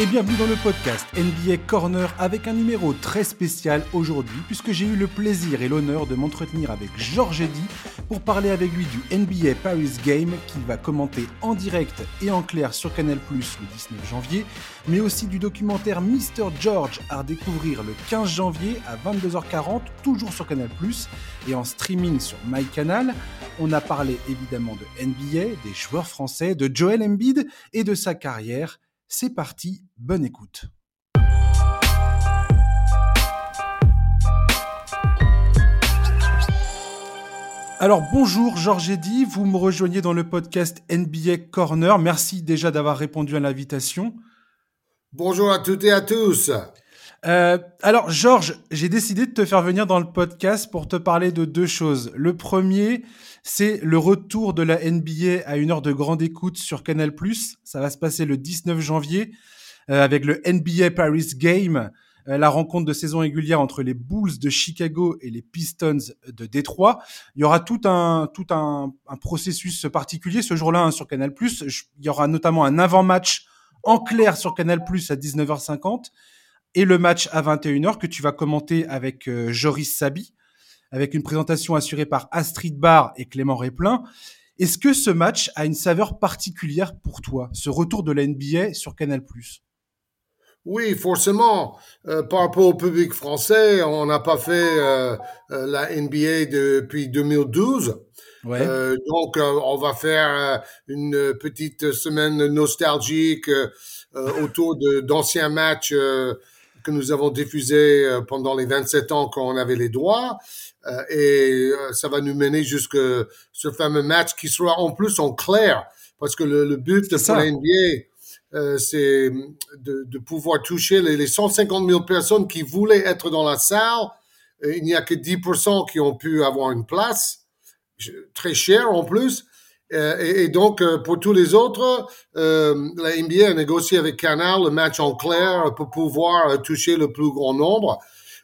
et bienvenue dans le podcast NBA Corner avec un numéro très spécial aujourd'hui puisque j'ai eu le plaisir et l'honneur de m'entretenir avec Georges Eddy pour parler avec lui du NBA Paris Game qu'il va commenter en direct et en clair sur Canal+ le 19 janvier, mais aussi du documentaire Mr George à découvrir le 15 janvier à 22h40 toujours sur Canal+ et en streaming sur MyCanal. On a parlé évidemment de NBA, des joueurs français, de Joel Embiid et de sa carrière c'est parti, bonne écoute. Alors bonjour Georges Eddy, vous me rejoignez dans le podcast NBA Corner. Merci déjà d'avoir répondu à l'invitation. Bonjour à toutes et à tous. Euh, alors Georges, j'ai décidé de te faire venir dans le podcast pour te parler de deux choses. Le premier, c'est le retour de la NBA à une heure de grande écoute sur Canal+. Ça va se passer le 19 janvier avec le NBA Paris Game, euh, la rencontre de saison régulière entre les Bulls de Chicago et les Pistons de Détroit. Il y aura tout un tout un, processus particulier ce jour-là hein, sur Canal+. Il y aura notamment un avant-match en clair sur Canal+ à 19h50 et le match à 21h que tu vas commenter avec euh, Joris Sabi avec une présentation assurée par Astrid Barr et Clément Réplin. Est-ce que ce match a une saveur particulière pour toi, ce retour de la NBA sur Canal+? Oui, forcément. Euh, par rapport au public français, on n'a pas fait euh, euh, la NBA depuis 2012. Ouais. donc, on va faire une petite semaine nostalgique autour d'anciens matchs que nous avons diffusés pendant les 27 ans quand on avait les droits. Euh, et euh, ça va nous mener jusque ce fameux match qui sera en plus en clair, parce que le, but de la NBA, euh, c'est de, de, pouvoir toucher les, les, 150 000 personnes qui voulaient être dans la salle. Il n'y a que 10% qui ont pu avoir une place, très cher en plus. Et, et, donc, pour tous les autres, euh, la NBA a négocié avec Canal le match en clair pour pouvoir toucher le plus grand nombre.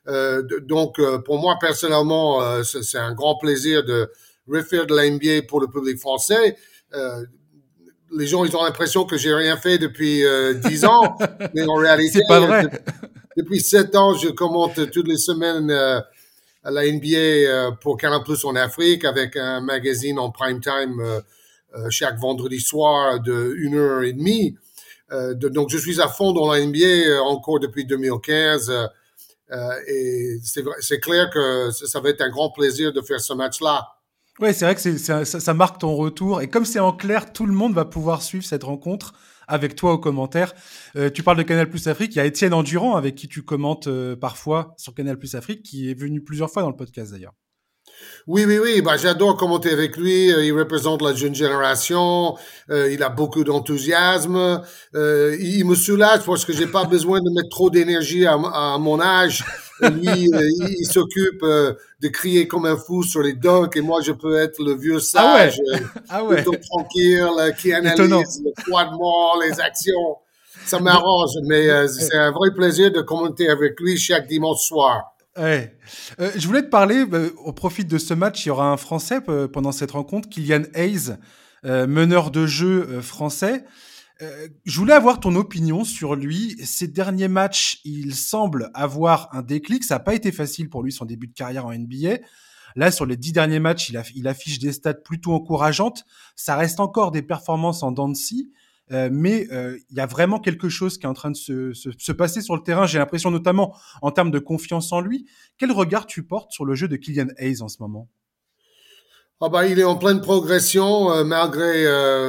Euh, donc, euh, pour moi, personnellement, euh, c'est un grand plaisir de refaire de la NBA pour le public français. Les gens, ils ont l'impression que j'ai rien fait depuis dix ans, mais en réalité, pas vrai. depuis sept ans, je commente toutes les semaines à la NBA pour Canal Plus en Afrique avec un magazine en prime time chaque vendredi soir de une heure et demie. donc, je suis à fond dans la NBA encore depuis 2015. Euh, et c'est clair que ça va être un grand plaisir de faire ce match-là. Oui, c'est vrai que ça, ça, marque ton retour. Et comme c'est en clair, tout le monde va pouvoir suivre cette rencontre avec toi aux commentaires. Euh, tu parles de Canal Plus Afrique. Il y a Étienne Endurant avec qui tu commentes euh, parfois sur Canal Plus Afrique, qui est venu plusieurs fois dans le podcast d'ailleurs. Oui, oui, oui. Bah, j'adore commenter avec lui. Euh, il représente la jeune génération. Euh, il a beaucoup d'enthousiasme. Euh, il, me soulage parce que j'ai pas besoin de mettre trop d'énergie à, mon âge. Lui, il, s'occupe de crier comme un fou sur les dunks et moi, je peux être le vieux sage, ah ouais. ah ouais. tranquille, qui analyse le froidement les actions. Ça m'arrange, mais c'est un vrai plaisir de commenter avec lui chaque dimanche soir. Ouais. Euh, je voulais te parler, bah, au profit de ce match, il y aura un Français euh, pendant cette rencontre, Kylian Hayes, euh, meneur de jeu français. je voulais avoir ton opinion sur lui. Ces derniers matchs, il semble avoir un déclic. Ça n'a pas été facile pour lui son début de carrière en NBA. Là, sur les dix derniers matchs, il, il affiche des stats plutôt encourageantes. Ça reste encore des performances en scie. Euh, mais euh, il y a vraiment quelque chose qui est en train de se, se, se passer sur le terrain. J'ai l'impression notamment en termes de confiance en lui. Quel regard tu portes sur le jeu de Kylian Hayes en ce moment? Ah bah, il est en pleine progression euh, malgré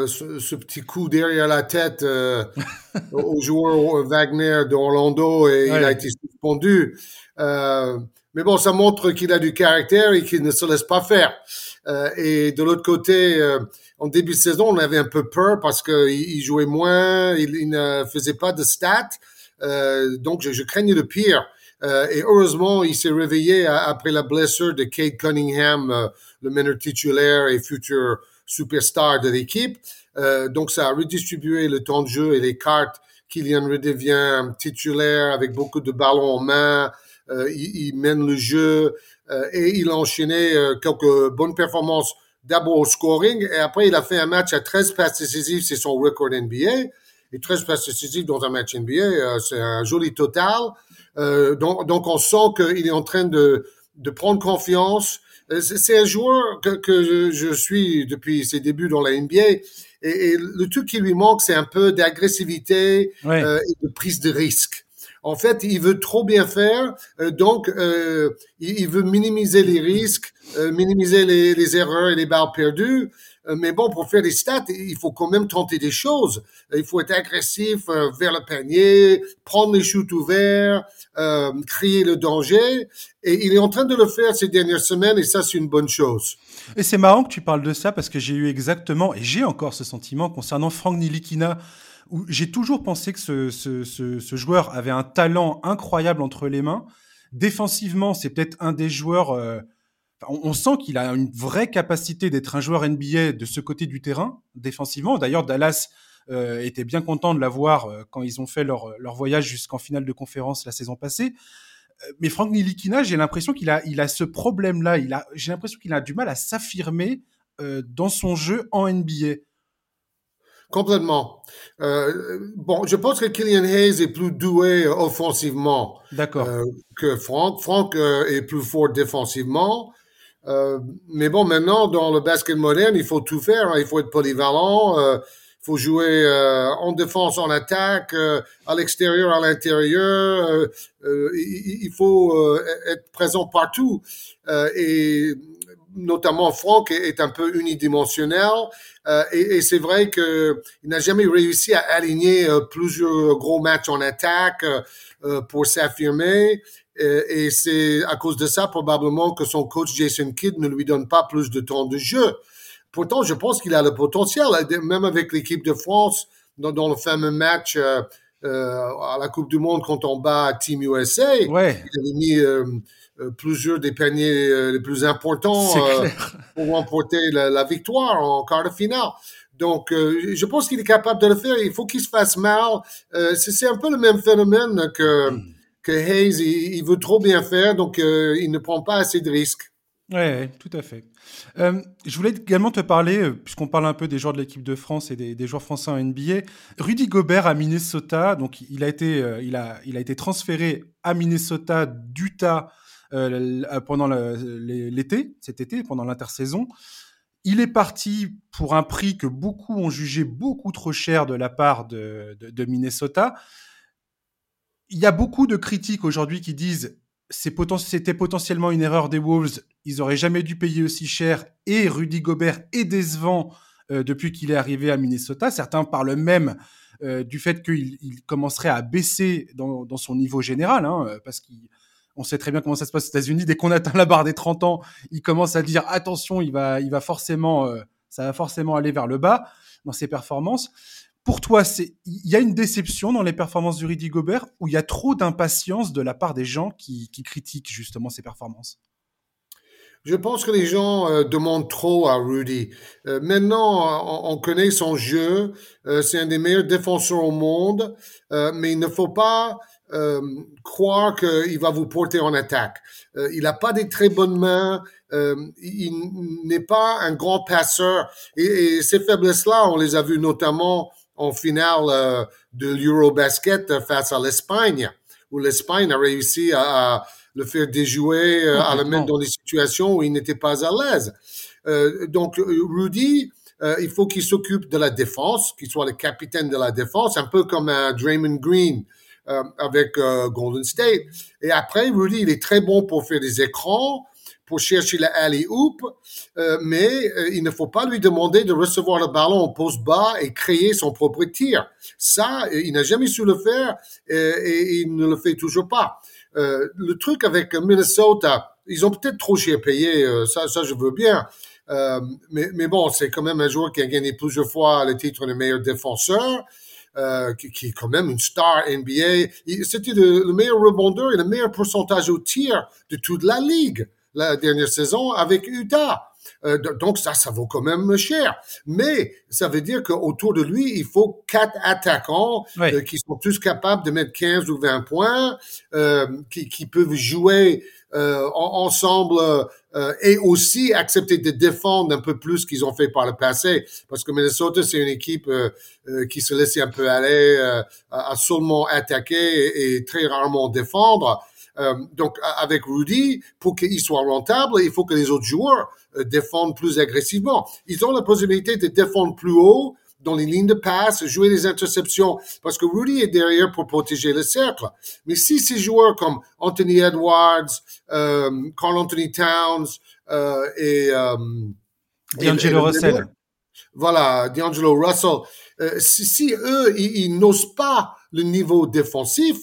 ce, ce, petit coup derrière la tête au joueur Wagner d'Orlando et il a été suspendu. mais bon, ça montre qu'il a du caractère et qu'il ne se laisse pas faire. et de l'autre côté, en début de saison, on avait un peu peur parce qu'il il jouait moins, il, ne faisait pas de stats. Euh, donc, je, craignais le pire. Euh, et heureusement, il s'est réveillé après la blessure de Kate Cunningham, euh, le meneur titulaire et futur superstar de l'équipe. Euh, donc, ça a redistribué le temps de jeu et les cartes. Kylian redevient titulaire avec beaucoup de ballons en main. Euh, il, mène le jeu et il a enchaîné quelques bonnes performances d'abord au scoring et après il a fait un match à 13 passes décisives, c'est son record NBA. est très spécifique dans un match NBA. c'est un joli total. donc, donc on sent qu'il est en train de, de prendre confiance. C'est un joueur que, que je, suis depuis ses débuts dans la NBA. Et, le truc qui lui manque, c'est un peu d'agressivité et de prise de risque. En fait, il veut trop bien faire, euh, donc euh, il, veut minimiser les risques, euh, minimiser les, erreurs et les balles perdues. mais bon, pour faire des stats, il faut quand même tenter des choses. Il faut être agressif vers le panier, prendre les shoots ouverts, crier le danger. Et il est en train de le faire ces dernières semaines, et ça, c'est une bonne chose. Et c'est marrant que tu parles de ça parce que j'ai eu exactement, et j'ai encore ce sentiment concernant Frank Nilikina j'ai toujours pensé que ce, ce, ce, ce, joueur avait un talent incroyable entre les mains. Défensivement, c'est peut-être un des joueurs. Euh, on, sent qu'il a une vraie capacité d'être un joueur NBA de ce côté du terrain, défensivement. D'ailleurs, Dallas euh, était bien content de l'avoir euh, quand ils ont fait leur, leur voyage jusqu'en finale de conférence la saison passée. Euh, mais Frank Nilikina, j'ai l'impression qu'il a, il a ce problème-là. Il a, j'ai l'impression qu'il a du mal à s'affirmer dans son jeu en NBA. Complètement. Euh, bon, je pense que Killian Hayes est plus doué offensivement euh, que Frank. Frank euh, est plus fort défensivement. Euh, mais bon, maintenant, dans le basket moderne, il faut tout faire. Hein. Il faut être polyvalent. Euh, il faut jouer en défense, en attaque, à l'extérieur, à l'intérieur. Il, il, faut être présent partout. et notamment Franck est, un peu unidimensionnel euh, et, et c'est vrai que il n'a jamais réussi à aligner euh, plusieurs gros matchs en attaque euh, pour s'affirmer et c'est à cause de ça probablement que son coach Jason Kidd ne lui donne pas plus de temps de jeu. Pourtant, je pense qu'il a le potentiel, même avec l'équipe de France dans, dans le fameux match à la Coupe du Monde quand on bat Team USA. Ouais. Il avait mis plusieurs des paniers euh, les plus importants euh, pour remporter la, victoire en quart de finale. Donc, je pense qu'il est capable de le faire. Il faut qu'il se fasse mal. c'est un peu le même phénomène que, hmm. que Hayes. Il, veut trop bien faire, donc il ne prend pas assez de risques. Oui, tout à fait. je voulais également te parler, puisqu'on parle un peu des joueurs de l'équipe de France et des, des, joueurs français en NBA. Rudy Gobert à Minnesota, donc il a été, il a, il a été transféré à Minnesota d'Utah euh, euh, pendant l'été, cet été, pendant l'intersaison. Il est parti pour un prix que beaucoup ont jugé beaucoup trop cher de la part de, Minnesota. Il y a beaucoup de critiques aujourd'hui qui disent c'était potentiellement une erreur des Wolves, ils auraient jamais dû payer aussi cher et Rudy Gobert est décevant euh, depuis qu'il est arrivé à Minnesota. Certains parlent même du fait qu'il commencerait à baisser dans, dans, son niveau général, hein, parce qu'il on sait très bien comment ça se passe aux États-Unis. Dès qu'on atteint la barre des 30 ans, il commence à dire attention, il va, il va forcément, euh, ça va forcément aller vers le bas dans ses performances. Pour toi, il y a une déception dans les performances du Rudy Gobert ou il y a trop d'impatience de la part des gens qui, critiquent justement ses performances? Je pense que les gens euh, demandent trop à Rudy. Euh, maintenant, on, connaît son jeu. c'est un des meilleurs défenseurs au monde, mais il ne faut pas euh, croire qu'il va vous porter en attaque. Euh, il n'a pas des très bonnes mains. Euh, il n'est pas un grand passeur. Et, ces faiblesses-là, on les a vues notamment en finale euh, de l'Eurobasket face à l'Espagne, où l'Espagne a réussi à, le faire déjouer, euh, à le mettre dans des situations où il n'était pas à l'aise. donc, Rudy, il faut qu'il s'occupe de la défense, qu'il soit le capitaine de la défense, un peu comme un Draymond Green euh, avec euh, Golden State. Et après, Rudy, il est très bon pour faire des écrans, pour chercher la alley-oop, euh, mais il ne faut pas lui demander de recevoir le ballon au poste bas et créer son propre tir. Ça, il n'a jamais su le faire et, il ne le fait toujours pas. le truc avec Minnesota, ils ont peut-être trop cher payé, ça, ça je veux bien. mais, mais bon, c'est quand même un joueur qui a gagné plusieurs fois le titre de meilleur défenseur. Euh, qui, est quand même une star NBA. C'était le, meilleur rebondeur et le meilleur pourcentage au tir de toute la ligue la dernière saison avec Utah. Euh, donc ça, ça vaut quand même cher. Mais ça veut dire qu'autour de lui, il faut quatre attaquants euh, qui sont tous capables de mettre 15 ou 20 points, euh, qui, qui, peuvent jouer euh, ensemble euh, et aussi accepter de défendre un peu plus qu'ils ont fait par le passé. Parce que Minnesota, c'est une équipe qui se laisse un peu aller à, seulement attaquer et, et très rarement défendre. Euh, donc, avec Rudy, pour qu'il soit rentable, il faut que les autres joueurs euh, défendent plus agressivement. Ils ont la possibilité de défendre plus haut dans les lignes de passe, jouer des interceptions, parce que Rudy est derrière pour protéger le cercle. Mais si ces joueurs comme Anthony Edwards, euh, Carl Anthony Towns euh, et euh, D'Angelo Russell, voilà, D'Angelo Russell, euh, si, si, eux ils n'osent pas le niveau défensif,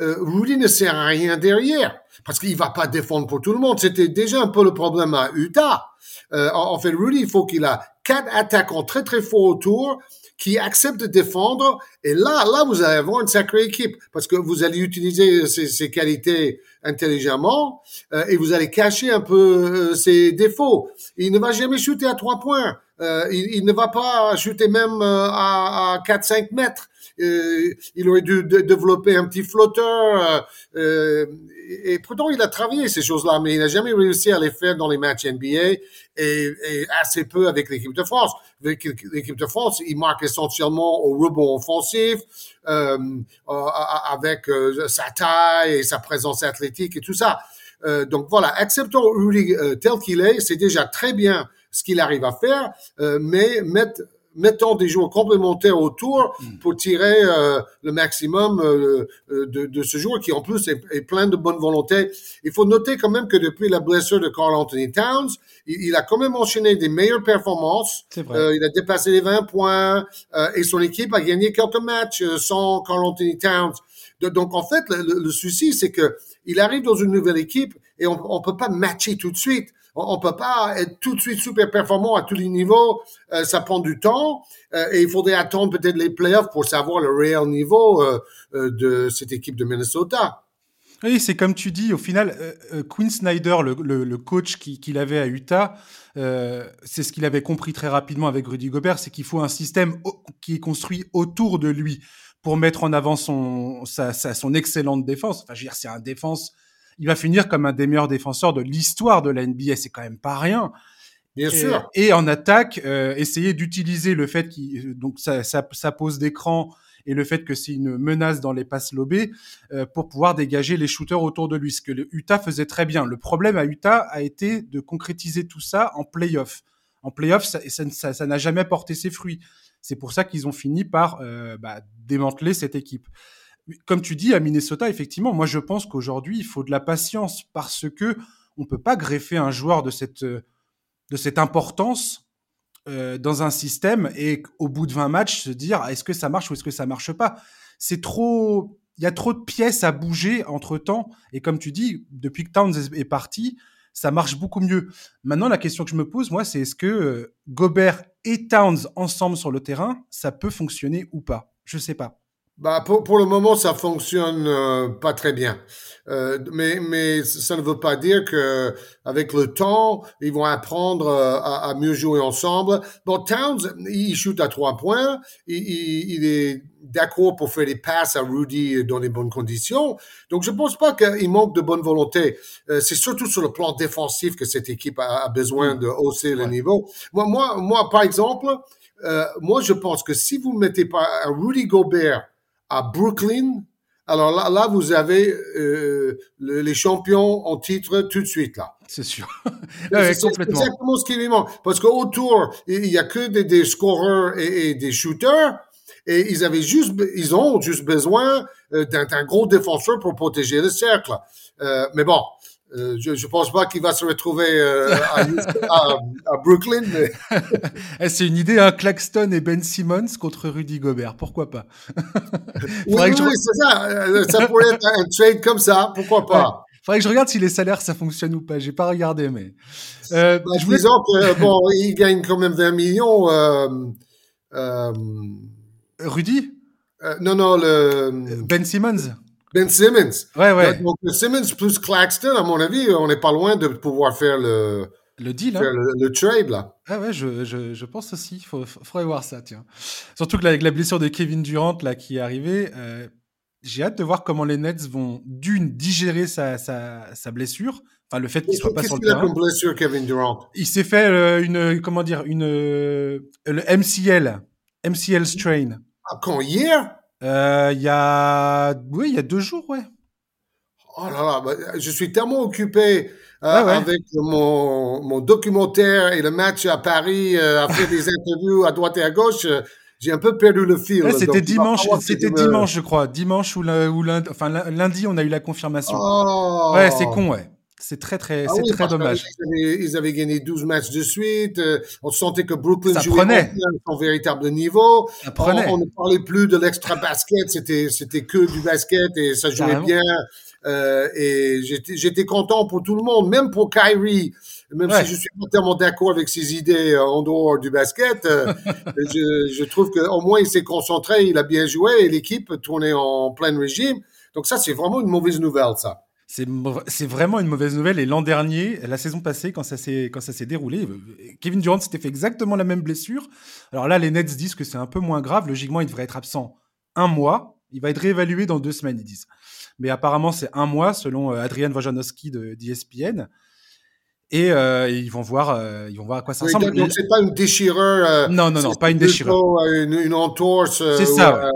Rudy ne sert à rien derrière parce qu'il va pas défendre pour tout le monde. C'était déjà un peu le problème à Utah. Euh, en fait, Rudy, il faut qu'il a quatre attaquants très très forts autour qui acceptent de défendre. Et là, là, vous allez avoir une sacrée équipe parce que vous allez utiliser ses, qualités intelligemment euh, et vous allez cacher un peu ses défauts. Il ne va jamais shooter à trois points. il, ne va pas shooter même à, à 4-5 mètres. Euh, il aurait dû développer un petit flotteur. Euh, et pourtant, il a travaillé ces choses-là, mais il n'a jamais réussi à les faire dans les matchs NBA et, assez peu avec l'équipe de France. Avec l'équipe de France, il marque essentiellement au rebond offensif, euh, avec sa taille et sa présence athlétique et tout ça. donc voilà, acceptons Rudy tel qu'il est, c'est déjà très bien ce qu'il arrive à faire, mais mettre mettons des joueurs complémentaires autour hmm. pour tirer euh, le maximum euh, euh, de, de, ce joueur qui en plus est, plein de bonne volonté. Il faut noter quand même que depuis la blessure de Carl Anthony Towns, il, a quand même enchaîné des meilleures performances. il a dépassé les 20 points et son équipe a gagné quelques matchs sans Carl Anthony Towns. donc en fait, le, le souci c'est que il arrive dans une nouvelle équipe et on, on peut pas matcher tout de suite on peut pas être tout de suite super performant à tous les niveaux. Euh, ça prend du temps euh, et il faudrait attendre peut-être les playoffs pour savoir le réel niveau euh, de cette équipe de Minnesota. Oui, c'est comme tu dis, au final, Quinn Snyder, le, coach qu'il avait à Utah, c'est ce qu'il avait compris très rapidement avec Rudy Gobert, c'est qu'il faut un système qui est construit autour de lui pour mettre en avant son, son excellente défense. Enfin, je veux dire, c'est un défense il va finir comme un des meilleurs défenseurs de l'histoire de la NBA. C'est quand même pas rien. Bien sûr. Et en attaque, euh, essayer d'utiliser le fait qu'il donc ça, ça, pose d'écran et le fait que c'est une menace dans les passes lobées euh, pour pouvoir dégager les shooters autour de lui, ce que le Utah faisait très bien. Le problème à Utah a été de concrétiser tout ça en playoff. En playoff, ça n'a ça, ça, jamais porté ses fruits. C'est pour ça qu'ils ont fini par euh, bah, démanteler cette équipe comme tu dis, à Minnesota, effectivement, moi je pense qu'aujourd'hui, il faut de la patience parce que on peut pas greffer un joueur de cette, cette importance euh, dans un système et au bout de 20 matchs se dire est-ce que ça marche ou est-ce que ça marche pas? C'est trop, il y a trop de pièces à bouger entre temps et comme tu dis, depuis que Towns est parti, ça marche beaucoup mieux. Maintenant, la question que je me pose, moi, c'est est-ce que euh, Gobert et Towns ensemble sur le terrain, ça peut fonctionner ou pas? Je sais pas. Bah pour, pour le moment ça fonctionne euh, pas très bien, euh, mais mais ça ne veut pas dire que avec le temps ils vont apprendre euh, à, à, mieux jouer ensemble. Bon Towns il shoot à trois points, il, il, il est d'accord pour faire des passes à Rudy dans les bonnes conditions, donc je pense pas qu'il manque de bonne volonté. Euh, c'est surtout sur le plan défensif que cette équipe a, a besoin de hausser le niveau. Moi moi moi par exemple, moi je pense que si vous mettez pas Rudy Gobert à Brooklyn. Alors là, là vous avez euh, les champions en titre tout de suite là. C'est sûr. c'est exactement ce qui lui manque. Parce qu'autour, il y a que des, des scoreurs et, des shooters. Et ils avaient juste, ils ont juste besoin euh, d'un gros défenseur pour protéger le cercle. Euh, mais bon, euh, je ne pense pas qu'il va se retrouver euh, à, à, Brooklyn. Mais... Eh, c'est une idée, hein, Claxton et Ben Simmons contre Rudy Gobert. Pourquoi pas? Oui, oui c'est ça. Euh, ça pourrait être un trade comme ça. Pourquoi pas? Il Faudrait que je regarde si les salaires ça fonctionne ou pas. J'ai pas regardé, mais. Euh, bah, je voulais... Disons que bon, il gagne quand même 20 millions. Rudy? Non, non, le. Ben Simmons. Ben Simmons. Ouais, ouais. Donc, Simmons plus Claxton, à mon avis, on n'est pas loin de pouvoir faire le, Le deal, hein le, trade, là. Ah ouais, je, je, je pense aussi. Il faudrait voir ça, tiens. Surtout que avec la blessure de Kevin Durant, là, qui est arrivée, euh, j'ai hâte de voir comment les Nets vont, d'une, digérer sa, sa, sa blessure. Enfin, le fait qu'il soit pas sur le terrain. Qu'est-ce qu'il a comme blessure, Kevin Durant? Il s'est fait euh, une, comment dire, une, euh, le MCL, MCL strain. Ah, quand, hier? Il y a, oui, il y a deux jours, ouais. Oh là là, bah, je suis tellement occupé euh, avec mon, mon, documentaire et le match à Paris, euh, à faire des interviews à droite et à gauche. Euh, j'ai un peu perdu le fil. c'était dimanche, c'était dimanche, je crois. Dimanche ou, lundi, enfin lundi, on a eu la confirmation. Oh. Ouais, c'est con, ouais. C'est très très, ah c'est très dommage. Ils avaient, gagné 12 matchs de suite. on sentait que Brooklyn jouait son véritable niveau. Ça prenait. On, ne parlait plus de l'extra basket. C'était c'était que du basket et ça jouait bien. Euh, et j'étais content pour tout le monde, même pour Kyrie, même si je suis pas tellement d'accord avec ses idées euh, en dehors du basket. Euh, je, je, trouve qu'au moins il s'est concentré, il a bien joué et l'équipe tournait en plein régime. Donc ça, c'est vraiment une mauvaise nouvelle, ça. C'est vraiment une mauvaise nouvelle. Et l'an dernier, la saison passée, quand ça s'est déroulé, Kevin Durant s'était fait exactement la même blessure. Alors là, les Nets disent que c'est un peu moins grave. Logiquement, il devrait être absent un mois. Il va être réévalué dans deux semaines, ils disent mais apparemment c'est un mois selon euh, Adrian Wojnarowski d'ESPN. Et euh, ils vont voir, euh, ils vont voir à quoi ça ressemble. donc c'est pas une déchirure. non, non, non, pas une déchirure. Une, une entorse. C'est ça.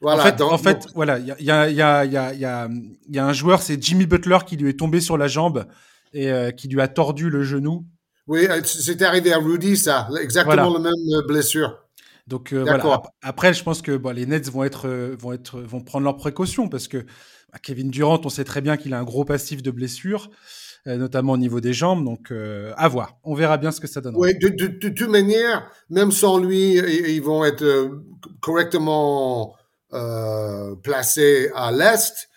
Voilà, en fait, en fait voilà, il y a, y, a, y, a, y, a, y a un joueur, c'est Jimmy Butler, qui lui est tombé sur la jambe et qui lui a tordu le genou. Oui, c'était arrivé à Rudy, ça, exactement la même blessure. Donc euh, voilà. Après, je pense que bon, les Nets vont être, euh, vont être, vont prendre leurs précautions parce que bah, Kevin Durant, on sait très bien qu'il a un gros passif de blessures, euh, notamment au niveau des jambes. Donc à voir. On verra bien ce que ça donne. Oui, de, toute manière, même sans lui, ils vont être correctement placés à l'est.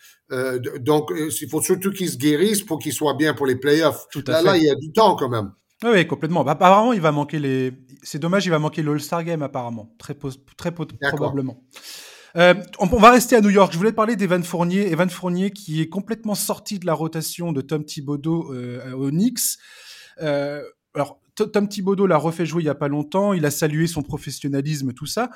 donc, il faut surtout qu'ils se guérissent pour qu'ils soient bien pour les playoffs. Tout à là, fait. là, il y a du temps quand même. Oui, complètement. Bah, apparemment, il va manquer les. C'est dommage, il va manquer le All-Star Game, apparemment. Très, très probablement. Euh, on, va rester à New York. Je voulais parler d'Evan Fournier. Evan Fournier qui est complètement sorti de la rotation de Tom Thibodeau euh, au Knicks. Euh, alors, Tom Thibodeau l'a refait jouer il y a pas longtemps. Il a salué son professionnalisme, tout ça.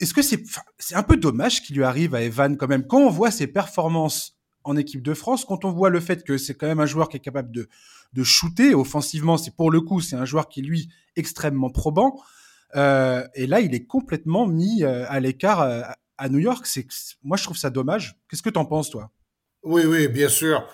Est-ce que c'est c'est un peu dommage qu'il lui arrive à Evan quand même quand on voit ses performances en équipe de France, quand on voit le fait que c'est quand même un joueur qui est capable de de shooter. Offensivement, c'est pour le coup, c'est un joueur qui lui extrêmement probant. Euh, et là, il est complètement mis euh, à l'écart euh, à New York. C'est moi, je trouve ça dommage. Qu'est-ce que tu en penses, toi? Oui, oui, bien sûr.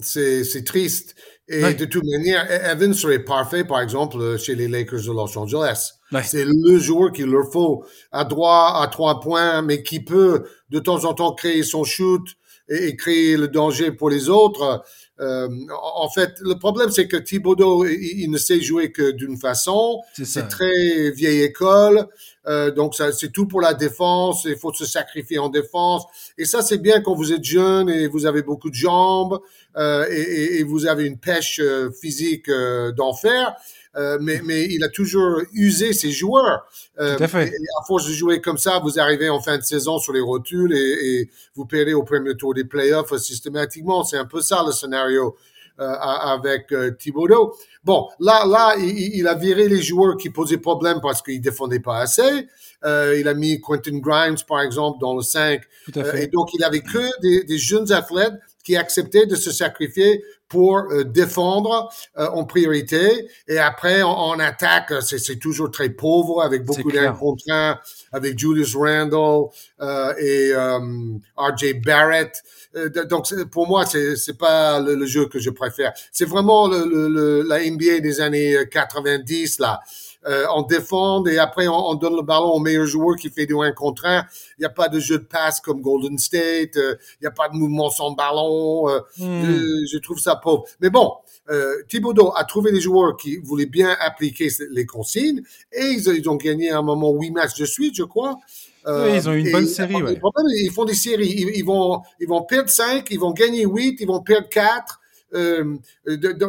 C'est triste. Et de toute manière, e-, Evans serait parfait, par exemple, chez les Lakers de Los Angeles. C'est le joueur qu'il leur faut à droit, à trois points, mais qui peut de temps en temps créer son shoot et, créer le danger pour les autres. Euh, en fait, le problème, c'est que Thibodeau, il, ne sait jouer que d'une façon. C'est très vieille école. Euh, donc, c'est tout pour la défense. Il faut se sacrifier en défense. Et ça, c'est bien quand vous êtes jeune et vous avez beaucoup de jambes euh, et, et, vous avez une pêche euh, physique euh, d'enfer. Euh, mais, mais il a toujours usé ses joueurs. Euh, Tout à fait. à force de jouer comme ça, vous arrivez en fin de saison sur les rotules et, et vous perdez au premier tour des playoffs systématiquement. C'est un peu ça le scénario euh, avec euh, Thibodeau. Bon, là, là, il, il, a viré les joueurs qui posaient problème parce qu'ils défendaient pas assez. Euh, il a mis Quentin Grimes, par exemple, dans le 5. Tout à fait. et donc, il avait que des, des jeunes athlètes qui acceptaient de se sacrifier pour euh, défendre euh, en priorité. Et après, en, attaque, c'est toujours très pauvre avec beaucoup d'incontraints, avec Julius Randle euh, et RJ Barrett. donc, pour moi, c'est pas le, jeu que je préfère. C'est vraiment le, le, la NBA des années 90, là euh, on défend et après on, donne le ballon au meilleur joueur qui fait du 1 contre 1. Il n'y a pas de jeu de passe comme Golden State, euh, il n'y a pas de mouvement sans ballon. Euh, hmm. je, trouve ça pauvre. Mais bon, euh, Thibodeau a trouvé des joueurs qui voulaient bien appliquer les consignes et ils, ils ont gagné à un moment 8 matchs de suite, je crois. oui, ils ont une bonne série. Ouais. Ils font des séries. Ils, ils, vont, ils vont perdre 5, ils vont gagner 8, ils vont perdre 4. Euh,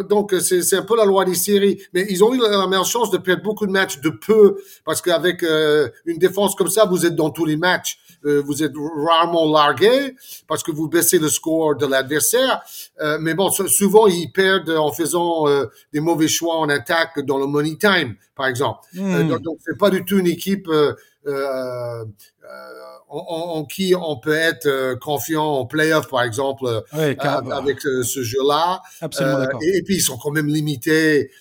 donc c'est un peu la loi des séries. Mais ils ont eu la meilleure chance de perdre beaucoup de matchs de peu parce qu'avec euh, une défense comme ça, vous êtes dans tous les matchs. Euh, vous êtes rarement largué parce que vous baissez le score de l'adversaire. Euh, mais bon, souvent ils perdent en faisant des mauvais choix en attaque dans le money time, par exemple. Hmm. donc, donc c'est pas du tout une équipe en, qui on peut être euh, confiant en playoff, par exemple, euh, avec euh, ce jeu-là. Absolument et, puis, ils sont quand même limités.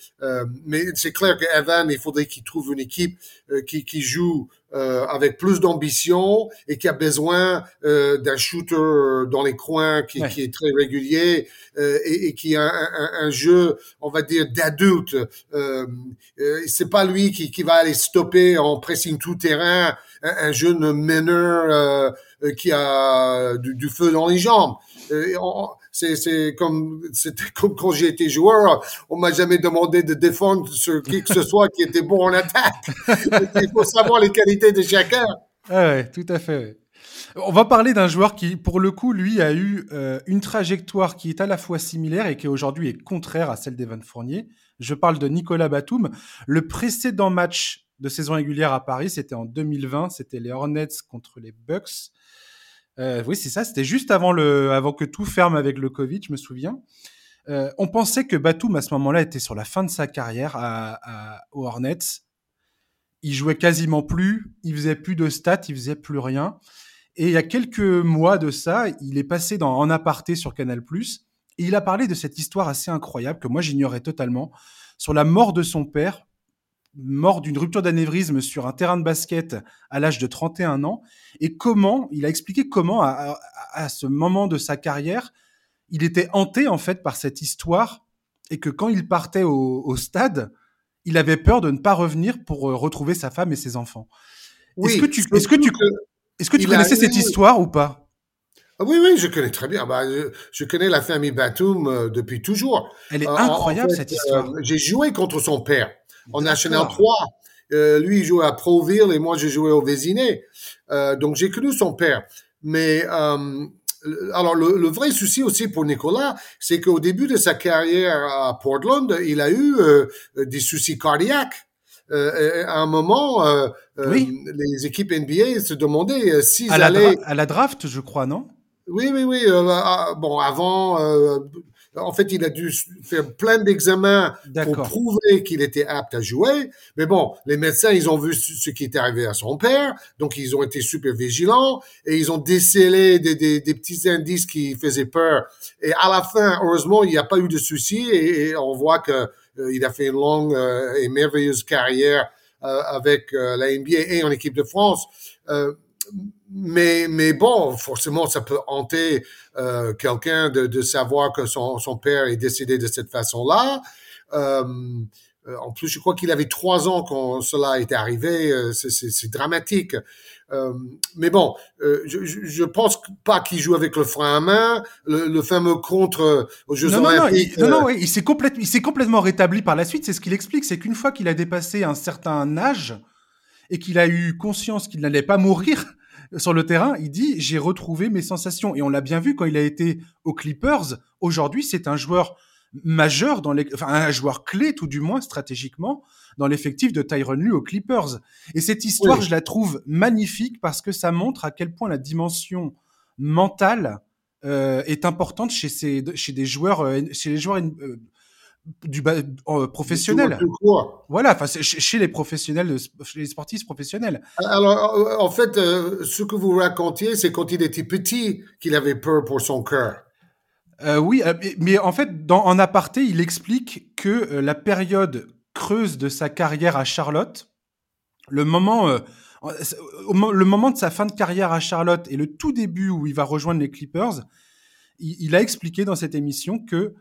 mais c'est clair qu'Evan, il faudrait qu'il trouve une équipe qui, qui joue avec plus d'ambition et qui a besoin d'un shooter dans les coins qui, qui est très régulier et, et, qui a un, un, jeu, on va dire, d'adulte. Euh, c'est pas lui qui, qui va aller stopper en pressing tout terrain un, jeune meneur euh, euh, qui a du, feu dans les jambes. Euh, c'est comme c'était comme quand j'ai été joueur, on m'a jamais demandé de défendre sur qui que ce soit qui était bon en attaque. Il faut savoir les qualités de chacun. Ah ouais, tout à fait. On va parler d'un joueur qui, pour le coup, lui, a eu une trajectoire qui est à la fois similaire et qui aujourd'hui est contraire à celle d'Evan Fournier. Je parle de Nicolas Batum. Le précédent match de saison régulière à Paris, c'était en 2020, c'était les Hornets contre les Bucks. Euh, oui, c'est ça, c'était juste avant, le, avant que tout ferme avec le Covid, je me souviens. Euh, on pensait que Batum, à ce moment-là, était sur la fin de sa carrière à, aux Hornets. Il jouait quasiment plus, il faisait plus de stats, il faisait plus rien. Et il y a quelques mois de ça, il est passé dans, en aparté sur Canal+, et il a parlé de cette histoire assez incroyable que moi j'ignorais totalement, sur la mort de son père mort d'une rupture d'anévrisme sur un terrain de basket à l'âge de 31 ans, et comment, il a expliqué comment, à, ce moment de sa carrière, il était hanté en fait par cette histoire, et que quand il partait au, stade, il avait peur de ne pas revenir pour euh, retrouver sa femme et ses enfants. est-ce que tu, est-ce que tu, est-ce que tu connaissais cette histoire ou pas? Ah oui, oui, je connais très bien. Bah, je, connais la famille Batum euh, depuis toujours. Elle est incroyable, cette histoire. Euh, j'ai joué contre son père en National 3. Euh, lui, il jouait à Proville et moi, je jouais au Vésiné. Euh, donc, j'ai connu son père. Mais euh, alors, le, vrai souci aussi pour Nicolas, c'est qu'au début de sa carrière à Portland, il a eu des soucis cardiaques. à un moment, les équipes NBA se demandaient s'ils allaient... à la draft, je crois, non? Oui, oui, oui. bon, avant, en fait, il a dû faire plein d'examens pour prouver qu'il était apte à jouer. Mais bon, les médecins, ils ont vu ce qui était arrivé à son père, donc ils ont été super vigilants et ils ont décelé des, des, des petits indices qui faisaient peur. Et à la fin, heureusement, il n'y a pas eu de soucis et, on voit que euh, il a fait une longue euh, et merveilleuse carrière euh, avec la NBA et en équipe de France mais, mais bon, forcément, ça peut hanter euh, quelqu'un de, de, savoir que son, son, père est décédé de cette façon-là. Euh, euh en plus, je crois qu'il avait trois ans quand cela est arrivé. Euh, c'est dramatique. Euh, mais bon, euh, je, je pense pas qu'il joue avec le frein à main, le, le fameux contre aux Jeux non, Olympiques. Non, non, non, il s'est complètement, il s'est complètement rétabli par la suite. C'est ce qu'il explique, c'est qu'une fois qu'il a dépassé un certain âge et qu'il a eu conscience qu'il n'allait pas mourir, sur le terrain, il dit j'ai retrouvé mes sensations et on l'a bien vu quand il a été aux Clippers. Aujourd'hui, c'est un joueur majeur dans les, enfin un joueur clé tout du moins stratégiquement dans l'effectif de Tyron Lue aux Clippers. Et cette histoire, je la trouve magnifique parce que ça montre à quel point la dimension mentale euh, est importante chez ces, chez des joueurs, euh, chez les joueurs euh, du euh, professionnel. Voilà, enfin chez les professionnels, chez les sportifs professionnels. Alors en fait, euh, ce que vous racontiez, c'est quand il était petit qu'il avait peur pour son cœur. Euh, oui, mais en fait, dans, en aparté, il explique que la période creuse de sa carrière à Charlotte, le moment, le moment de sa fin de carrière à Charlotte et le tout début où il va rejoindre les Clippers, il, il a expliqué dans cette émission que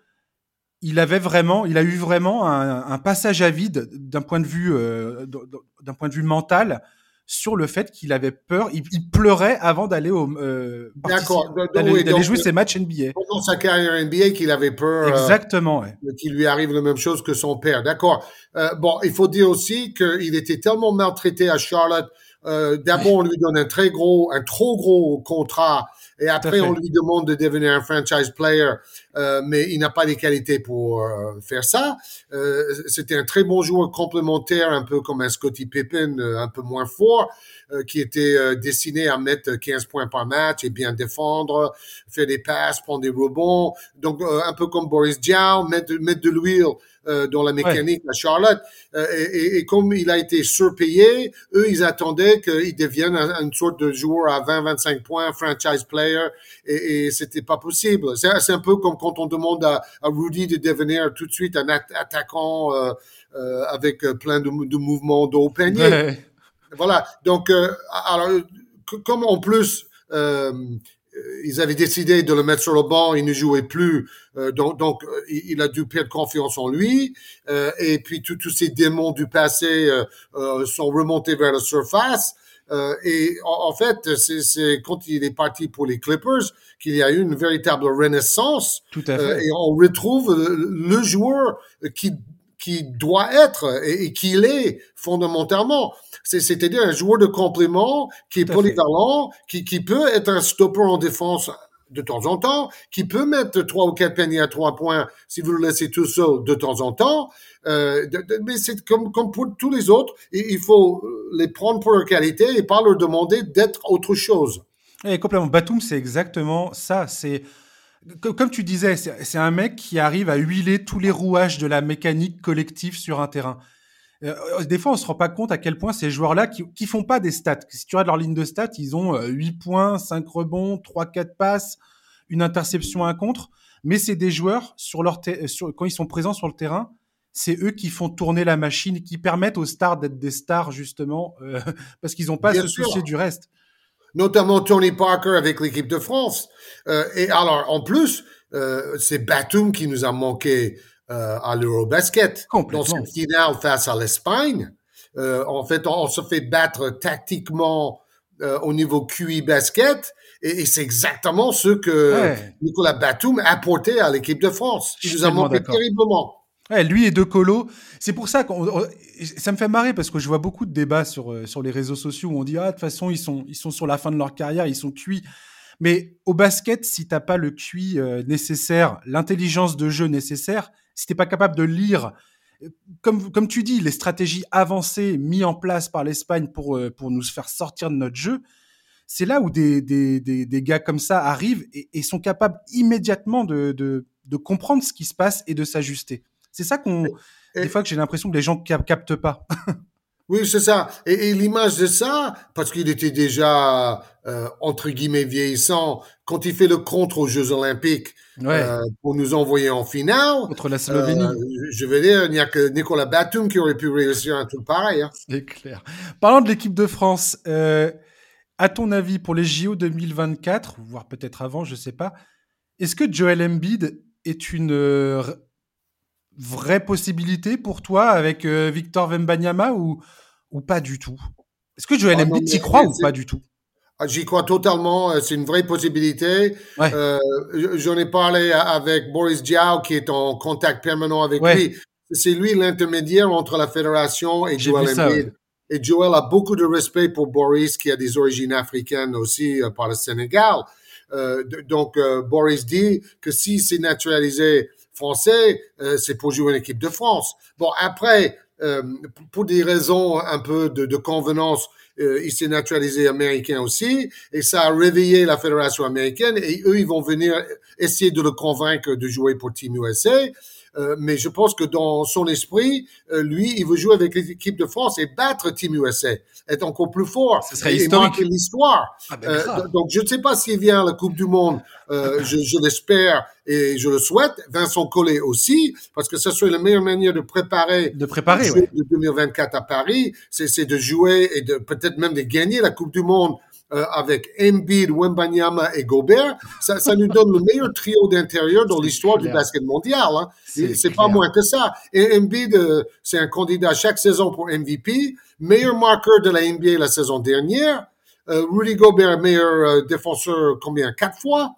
il avait vraiment, il a eu vraiment un, passage à vide d'un point de vue, euh, d'un point de vue mental sur le fait qu'il avait peur. Il, pleurait avant d'aller au, euh, d'aller jouer ses matchs NBA. Pendant sa carrière NBA, qu'il avait peur. Euh, Exactement. Qu'il lui arrive la même chose que son père. D'accord. bon, il faut dire aussi qu'il était tellement maltraité à Charlotte. D'abord, on lui donne un très gros, un trop gros contrat Et après, on lui demande de devenir un franchise player, euh, mais il n'a pas les qualités pour euh, faire ça. Euh, c'était un très bon joueur complémentaire, un peu comme un Scotty Pippen, un peu moins fort, qui était destiné à mettre 15 points par match et bien défendre, faire des passes, prendre des rebonds. Donc, un peu comme Boris Diaw, mettre, mettre de l'huile euh, dans la mécanique à Charlotte. Euh, et, et, comme il a été surpayé, eux, ils attendaient qu'il devienne une sorte de joueur à 20-25 points, franchise player, et, et c'était pas possible. C'est un peu comme quand on demande à, à, Rudy de devenir tout de suite un attaquant euh, avec plein de, de mouvements de haut panier. Voilà. Donc, alors, comme en plus, euh, ils avaient décidé de le mettre sur le banc, il ne jouait plus, euh, donc, donc, euh, il a dû perdre confiance en lui, et puis tous ces démons du passé sont remontés vers la surface. et en, fait, c'est quand il est parti pour les Clippers qu'il y a eu une véritable renaissance. Tout à fait. et on retrouve le, joueur qui qui doit être et, qui l'est fondamentalement. C'est-à-dire un joueur de complément qui est polyvalent, qui, qui peut être un stopper en défense de temps en temps, qui peut mettre trois ou quatre paniers à trois points si vous le laissez tout seul de temps en temps. Euh, mais c'est comme, comme pour tous les autres, il faut les prendre pour leur qualité et pas leur demander d'être autre chose. Et complètement. Batum, c'est exactement ça. C'est comme tu disais, c'est un mec qui arrive à huiler tous les rouages de la mécanique collective sur un terrain. Euh, euh, des fois, on se rend pas compte à quel point ces joueurs-là, qui, qui font pas des stats, si tu regardes leur ligne de stats, ils ont 8 euh, points, 5 rebonds, 3-4 passes, une interception, un contre, mais c'est des joueurs, sur leur sur, quand ils sont présents sur le terrain, c'est eux qui font tourner la machine, qui permettent aux stars d'être des stars, justement, parce qu'ils n'ont pas à se soucier du reste. Notamment Tony Parker avec l'équipe de France. Euh, et alors, en plus, euh, c'est Batum qui nous a manqué euh, à l'Eurobasket. Dans cette finale face à l'Espagne. Euh, en fait, on, se fait battre tactiquement euh, au niveau QI basket. Et, et c'est exactement ce que Nicolas Batum a apporté à l'équipe de France. Il nous a manqué terriblement. Ouais, lui et De Colo. C'est pour ça que ça me fait marrer parce que je vois beaucoup de débats sur, sur les réseaux sociaux où on dit ah de toute façon ils sont ils sont sur la fin de leur carrière, ils sont cuits. Mais au basket, si t'as pas le QI nécessaire, l'intelligence de jeu nécessaire, si t'es pas capable de lire, euh, comme comme tu dis, les stratégies avancées mises en place par l'Espagne pour pour nous faire sortir de notre jeu, c'est là où des, des, des, des, gars comme ça arrivent et, et sont capables immédiatement de, de, de comprendre ce qui se passe et de s'ajuster. C'est ça qu'on, des fois que j'ai l'impression que les gens cap captent pas. oui, c'est ça. Et, l'image de ça, parce qu'il était déjà euh, entre guillemets vieillissant quand il fait le contre aux Jeux Olympiques euh, pour nous envoyer en finale contre la Slovénie. Euh, je veux dire, il n'y a que Nicolas Batum qui aurait pu réussir un truc pareil. Hein. C'est clair. Parlant de l'équipe de France. à ton avis, pour les JO 2024, voire peut-être avant, je sais pas, est-ce que Joel Embiid est une vraie possibilité pour toi avec euh, Victor Vembanyama ou, ou pas du tout? Est-ce que Joel ah Embiid, t'y crois ou pas du tout? Ah, J'y crois totalement, euh, c'est une vraie possibilité. Euh, J'en ai parlé avec Boris Diaw qui est en contact permanent avec lui. C'est lui l'intermédiaire entre la fédération et Joel Embiid. Et Joel a beaucoup de respect pour Boris qui a des origines africaines aussi euh, par le Sénégal. donc Boris dit que si c'est naturalisé français, euh, c'est pour jouer équipe de France. Bon, après, euh, pour des raisons un peu de, de convenance, euh, il s'est naturalisé américain aussi, et ça a réveillé la fédération américaine, et eux, ils vont venir essayer de le convaincre de jouer pour Team USA. Euh, mais je pense que dans son esprit, euh, lui, il veut jouer avec l'équipe de France et battre Team USA, être encore plus fort. Ce serait et, historique. l'histoire. Ah ben, euh, donc, je ne sais pas s'il vient à la Coupe du Monde. je, je l'espère et je le souhaite. Vincent Collet aussi, parce que ce serait la meilleure manière de préparer, de préparer, le de 2024 à Paris. C'est de jouer et de peut-être même de gagner la Coupe du Monde euh, avec Embiid, Wembanyama et Gobert, ça, ça nous donne le meilleur trio d'intérieur dans l'histoire du basket mondial. Hein. C'est pas moins que ça. Et Embiid, euh, c'est un candidat chaque saison pour MVP, meilleur marqueur de la NBA la saison dernière. Euh, Rudy Gobert, meilleur défenseur combien? Quatre fois?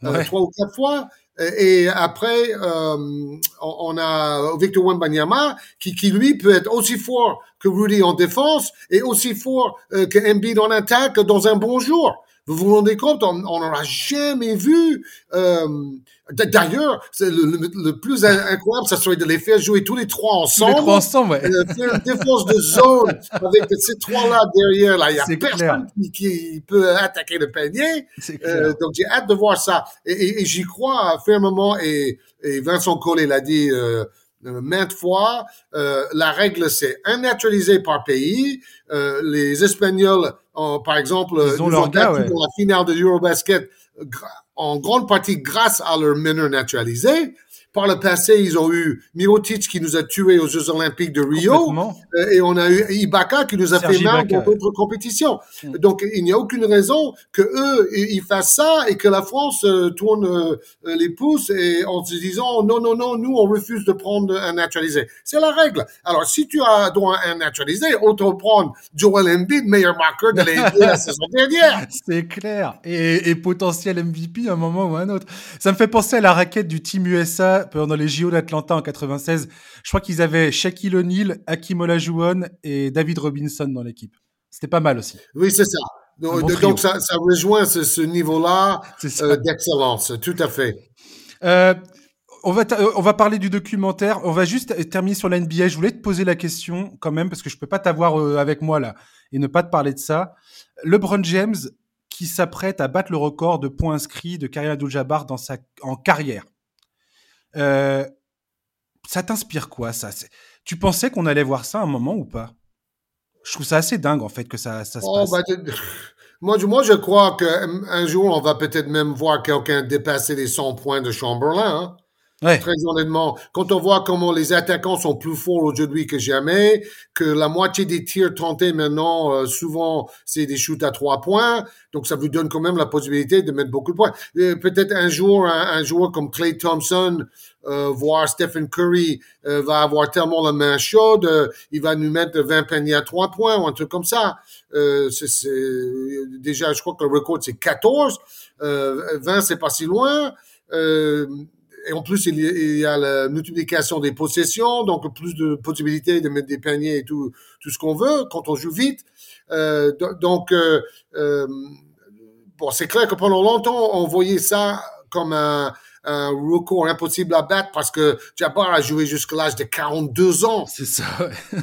Trois ou quatre fois? Et après, euh, on a Victor Wembanyama qui, qui, lui, peut être aussi fort que Rudy en défense et aussi fort euh, que Embiid en attaque dans un bon jour. Vous vous rendez compte, on n'aura jamais vu. Euh, D'ailleurs, le, le, plus incroyable, ça serait de les faire jouer tous les trois ensemble. Les trois ensemble, ouais. Euh, faire une défense de zone avec ces trois-là derrière. Là, il y a personne qui, qui, peut attaquer le panier. Euh, donc j'ai hâte de voir ça. Et, et, et j'y crois fermement. Et, et Vincent Collet l'a dit. Euh, maintes fois. Euh, la règle, c'est un naturalisé par pays. Euh, les Espagnols, par exemple, ils ont, nous ont la finale de Eurobasket en grande partie grâce à leur meneur naturalisé. Par le passé, ils ont eu Mirotic qui nous a tués aux Jeux Olympiques de Rio. Euh, et on a eu Ibaka qui nous a fait mal dans d'autres compétitions. Hmm. Donc, il n'y a aucune raison que eux, ils fassent ça et que la France euh, tourne euh, les pouces et en se disant, non, non, non, nous, on refuse de prendre un naturalisé. C'est la règle. Alors, si tu as droit à un naturalisé, autant prendre Joel Embiid, meilleur marqueur de la saison dernière. C'est clair. Et, et potentiel MVP à un moment ou à un autre. Ça me fait penser à la raquette du Team USA pendant les JO d'Atlanta en 96. Je crois qu'ils avaient Shaquille O'Neal, Hakim Olajuwon et David Robinson dans l'équipe. C'était pas mal aussi. Oui, c'est ça. Donc, ça, rejoint ce, niveau-là euh, d'excellence, tout à fait. Euh, on va, on va parler du documentaire. On va juste terminer sur la NBA. Je voulais te poser la question quand même parce que je peux pas t'avoir euh, avec moi là et ne pas te parler de ça. LeBron James qui s'apprête à battre le record de points inscrits de Karim Abdul-Jabbar dans sa en carrière. Euh, ça t'inspire quoi ça? Tu pensais qu'on allait voir ça un moment ou pas? Je trouve ça assez dingue en fait que ça, ça se oh, passe. Bah, moi, moi, je crois qu'un jour, on va peut-être même voir quelqu'un dépasser les 100 points de Chamberlain. Hein. Ouais. Très honnêtement, quand on voit comment les attaquants sont plus forts aujourd'hui que jamais, que la moitié des tirs tentés maintenant, euh, souvent, c'est des shoots à trois points, donc ça vous donne quand même la possibilité de mettre beaucoup de points. Peut-être un jour, un, joueur comme Clay Thompson, euh, voire Stephen Curry, euh, va avoir tellement la main chaude, euh, il va nous mettre 20 paniers à trois points ou un truc comme ça. c'est, déjà, je crois que le record c'est 14, 20 c'est pas si loin. Euh, et en plus, il y, a, la multiplication des possessions, donc plus de possibilités de mettre des paniers et tout, tout ce qu'on veut quand on joue vite. Euh, donc, euh, euh, bon, c'est clair que pendant longtemps, on voyait ça comme un, un record impossible à battre parce que Jabbar a joué jusqu'à l'âge de 42 ans. C'est ça.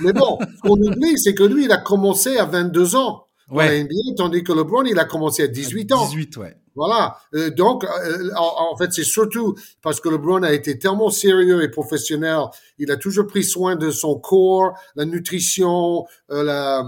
Mais bon, ce qu'on oublie, c'est que lui, il a commencé à 22 ans. Ouais. NBA, tandis que LeBron, il a commencé à 18 ans. 18, ouais. Voilà. Euh, donc, euh, en, fait, c'est surtout parce que LeBron a été tellement sérieux et professionnel. Il a toujours pris soin de son corps, la nutrition, euh, la,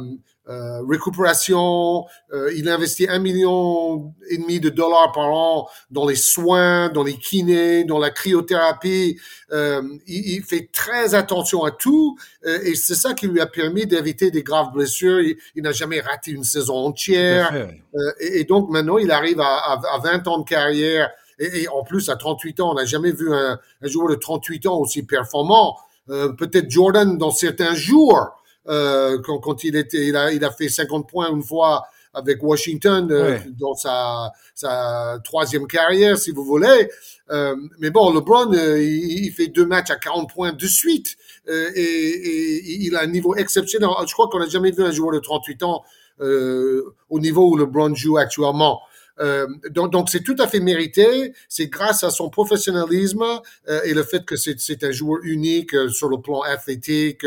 euh, récupération. Euh, il investit un million et demi de dollars par an dans les soins, dans les kinés, dans la cryothérapie. Euh, il, il, fait très attention à tout euh, et c'est ça qui lui a permis d'éviter des graves blessures. Il, il n'a jamais raté une saison entière. Euh, et, et, donc maintenant, il arrive à, à, à 20 ans de carrière. Et, et, en plus, à 38 ans, on n'a jamais vu un, un, joueur de 38 ans aussi performant. Peut-être Jordan dans certains jours, euh, quand, quand, il était, il a, il a fait 50 points une fois avec Washington euh, dans sa, sa troisième carrière, si vous voulez. Euh, mais bon, LeBron, euh, il, il, fait deux matchs à 40 points de suite euh, et, et, il a un niveau exceptionnel. Je crois qu'on n'a jamais vu un joueur de 38 ans au niveau où LeBron joue actuellement. Euh, donc, donc c'est tout à fait mérité. C'est grâce à son professionnalisme euh, et le fait que c'est un joueur unique euh, sur le plan athlétique.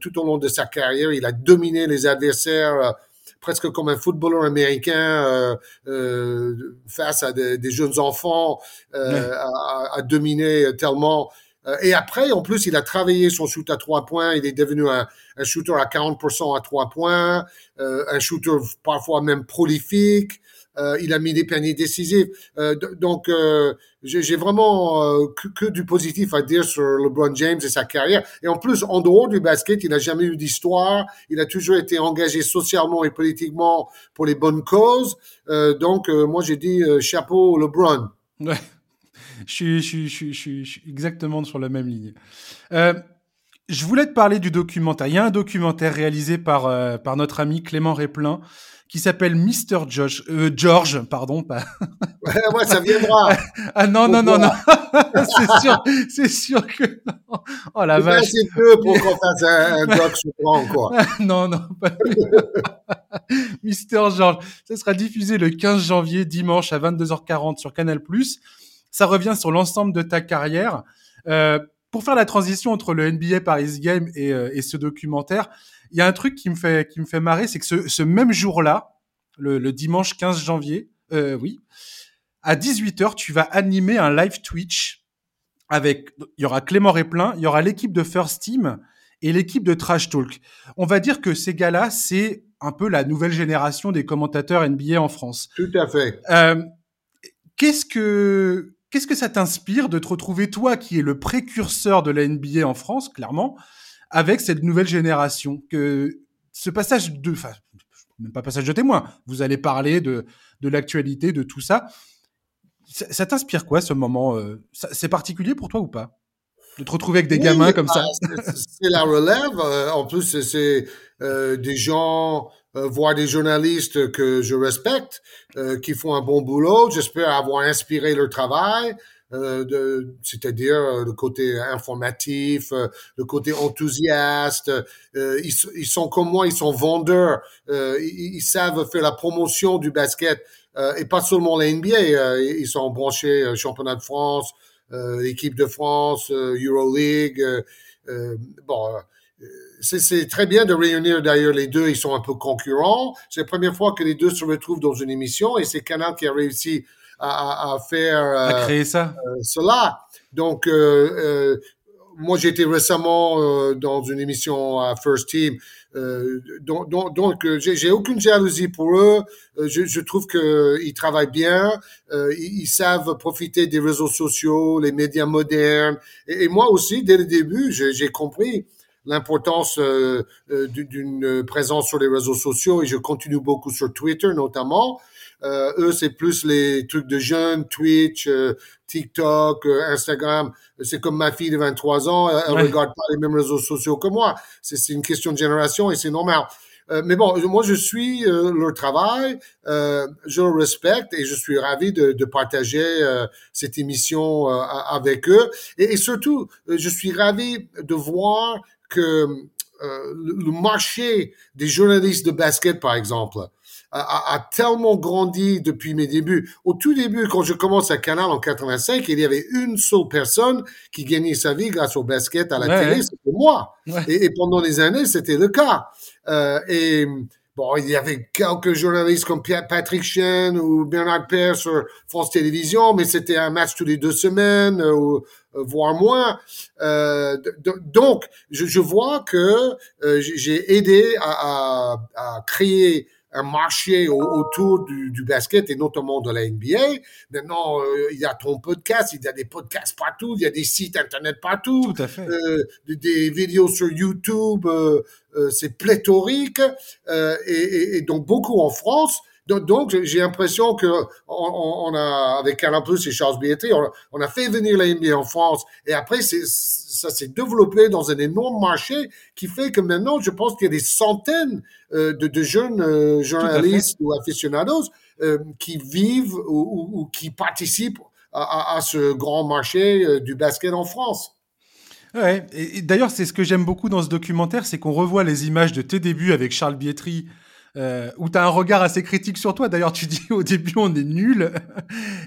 tout au long de sa carrière, il a dominé les adversaires presque comme un footballeur américain face à des, jeunes enfants, à, dominer tellement. Et après, en plus, il a travaillé son shoot à trois points. Il est devenu un, un shooter à 40% à trois points, un shooter parfois même prolifique. Euh, il a mis des paniers décisifs. Euh, donc, euh, j'ai vraiment que, du positif à dire sur LeBron James et sa carrière. Et en plus, en dehors du basket, il n'a jamais eu d'histoire. Il a toujours été engagé socialement et politiquement pour les bonnes causes. donc, moi, j'ai dit chapeau LeBron. Ouais. Je suis, je, suis, je, suis, je suis, exactement sur la même ligne. Euh, je voulais te parler du documentaire. Il y a un documentaire réalisé par, euh, par notre ami Clément Réplin qui s'appelle Mr. George, euh, George, pardon, pas. ouais, ça viendra. ah non, non, non, non, c'est sûr, c'est sûr que non. Oh la vache. C'est peu pour qu'on fasse un, un doc sur quoi. non, non, pas Mr. George. Ça sera diffusé le 15 janvier, dimanche à 22h40 sur Canal+. Ça revient sur l'ensemble de ta carrière. Euh, pour faire la transition entre le NBA Paris Game et, euh, et ce documentaire, il y a un truc qui me fait qui me fait marrer, c'est que ce, ce même jour-là, le, le, dimanche 15 janvier, euh, oui, à 18h, tu vas animer un live Twitch avec il y aura Clément Réplin, il y aura l'équipe de First Team et l'équipe de Trash Talk. On va dire que ces gars-là, c'est un peu la nouvelle génération des commentateurs NBA en France. Tout à fait. Euh, qu'est-ce que Qu'est-ce que ça t'inspire de te retrouver, toi, qui est le précurseur de la NBA en France, clairement, avec cette nouvelle génération? Que ce passage de, enfin, même pas passage de témoin, vous allez parler de, de l'actualité, de tout ça. Ça, t'inspire quoi, ce moment euh, C'est particulier pour toi ou pas? De te retrouver avec des gamins comme ça? Bah, c'est la relève. Euh, en plus, c'est euh, des gens euh, voir des journalistes que je respecte, euh, qui font un bon boulot. J'espère avoir inspiré leur travail, euh, c'est-à-dire le côté informatif, le côté enthousiaste. Ils, ils, sont comme moi, ils sont vendeurs. Ils, ils, savent faire la promotion du basket et pas seulement la NBA. ils sont branchés championnat de France, équipe de France, Euroleague. bon c'est très bien de réunir d'ailleurs les deux. Ils sont un peu concurrents. C'est la première fois que les deux se retrouvent dans une émission et c'est Canal qui a réussi à, à, faire à euh, créer ça. Euh, cela. Donc, euh, moi, j'étais récemment dans une émission à First Team. donc, donc, donc j'ai aucune jalousie pour eux. Je, je trouve qu'ils travaillent bien. Ils, ils, savent profiter des réseaux sociaux, les médias modernes. Et, et moi aussi, dès le début, j'ai compris l'importance euh, euh, d'une présence sur les réseaux sociaux et je continue beaucoup sur Twitter notamment. Euh, eux, c'est plus les trucs de jeunes, Twitch, euh, TikTok, Instagram. C'est comme ma fille de 23 ans, elle, regarde pas les mêmes réseaux sociaux que moi. C'est une question de génération et c'est normal. mais bon, moi je suis leur travail, je le respecte et je suis ravi de, de partager cette émission avec eux. Et, et, surtout, je suis ravi de voir que euh, le marché des journalistes de basket, par exemple, a, a, tellement grandi depuis mes débuts. Au tout début, quand je commence à Canal en 85, il y avait une seule personne qui gagnait sa vie grâce au basket à la télé, c'était moi. Et, et, pendant les années, c'était le cas. Euh, et Bon, il y avait quelques journalistes comme Patrick Chen ou Bernard Père sur France Télévisions, mais c'était un match tous les deux semaines, euh, euh, voire moins. Euh, donc, je, je, vois que euh, j'ai aidé à, à, à, créer un marché autour du, du, basket et notamment de la NBA. Maintenant, euh, il y a ton podcast, il y a des podcasts partout, il y a des sites internet partout, Tout à fait. Euh, des, vidéos sur YouTube, euh, euh c'est pléthorique et, et, et, donc beaucoup en France. Donc, j'ai l'impression que on, a avec Alain Plus et Charles Bietri, on, a fait venir la NBA en France et après ça s'est développé dans un énorme marché qui fait que maintenant, je pense qu'il y a des centaines euh, de, jeunes euh, journalistes ou aficionados euh, qui vivent ou, qui participent à, ce grand marché du basket en France. Ouais, et, et d'ailleurs, c'est ce que j'aime beaucoup dans ce documentaire, c'est qu'on revoit les images de tes débuts avec Charles Bietri, euh, où tu as un regard assez critique sur toi. D'ailleurs, tu dis au début on est nul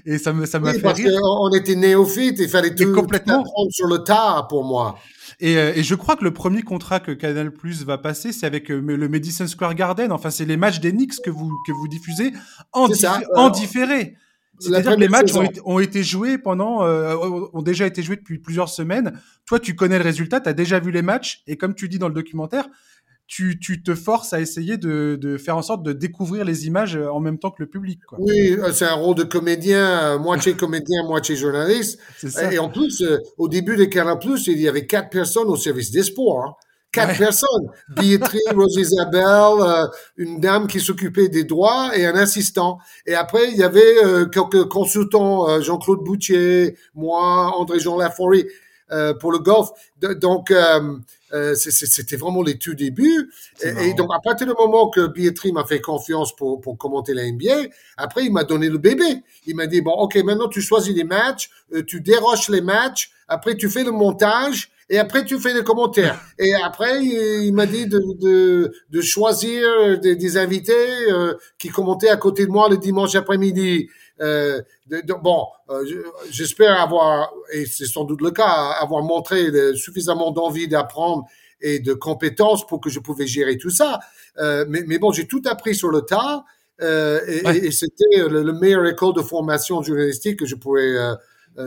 et ça me ça m'a oui, fait parce rire. On était néophyte, il fallait tout, complètement tout sur le tas pour moi. Et, euh, et, je crois que le premier contrat que Canal Plus va passer, c'est avec euh, le Madison Square Garden. Enfin, c'est les matchs des Knicks que vous que vous diffusez en, diffé ça, en différé. C'est-à-dire que les matchs ont été, ont été, joués pendant, euh, ont déjà été joués depuis plusieurs semaines. Toi, tu connais le résultat, tu as déjà vu les matchs, et comme tu dis dans le documentaire, tu, tu, te forces à essayer de, de, faire en sorte de découvrir les images euh, en même temps que le public. Quoi. Oui, euh, c'est un rôle de comédien, euh, moitié comédien, moitié journaliste. Ça. Et en plus, au début de Canal+, il y avait quatre personnes au service des sports. Hein. Quatre ouais. personnes. Billetterie, Rose Isabelle, euh, une dame qui s'occupait des droits et un assistant. Et après, il y avait euh, quelques consultants, euh, Jean-Claude Boutier, moi, André-Jean Laforêt. Pour le golf. Donc, euh, c'était vraiment les tout débuts. Et, donc, à partir du moment que Bietri m'a fait confiance pour, pour commenter la NBA, après, il m'a donné le bébé. Il m'a dit, bon, OK, maintenant, tu choisis les matchs, euh, tu déroches les matchs, après, tu fais le montage, et après, tu fais les commentaires. Et après, il, m'a dit de, de, de choisir des, des invités euh, qui commentaient à côté de moi le dimanche après-midi. Euh, bon, euh, j'espère avoir, et c'est sans doute le cas, avoir montré suffisamment d'envie d'apprendre et de compétences pour que je pouvais gérer tout ça. Euh, mais, mais, bon, j'ai tout appris sur le tas. Euh, et, et c'était le, meilleur école de formation journalistique que je pourrais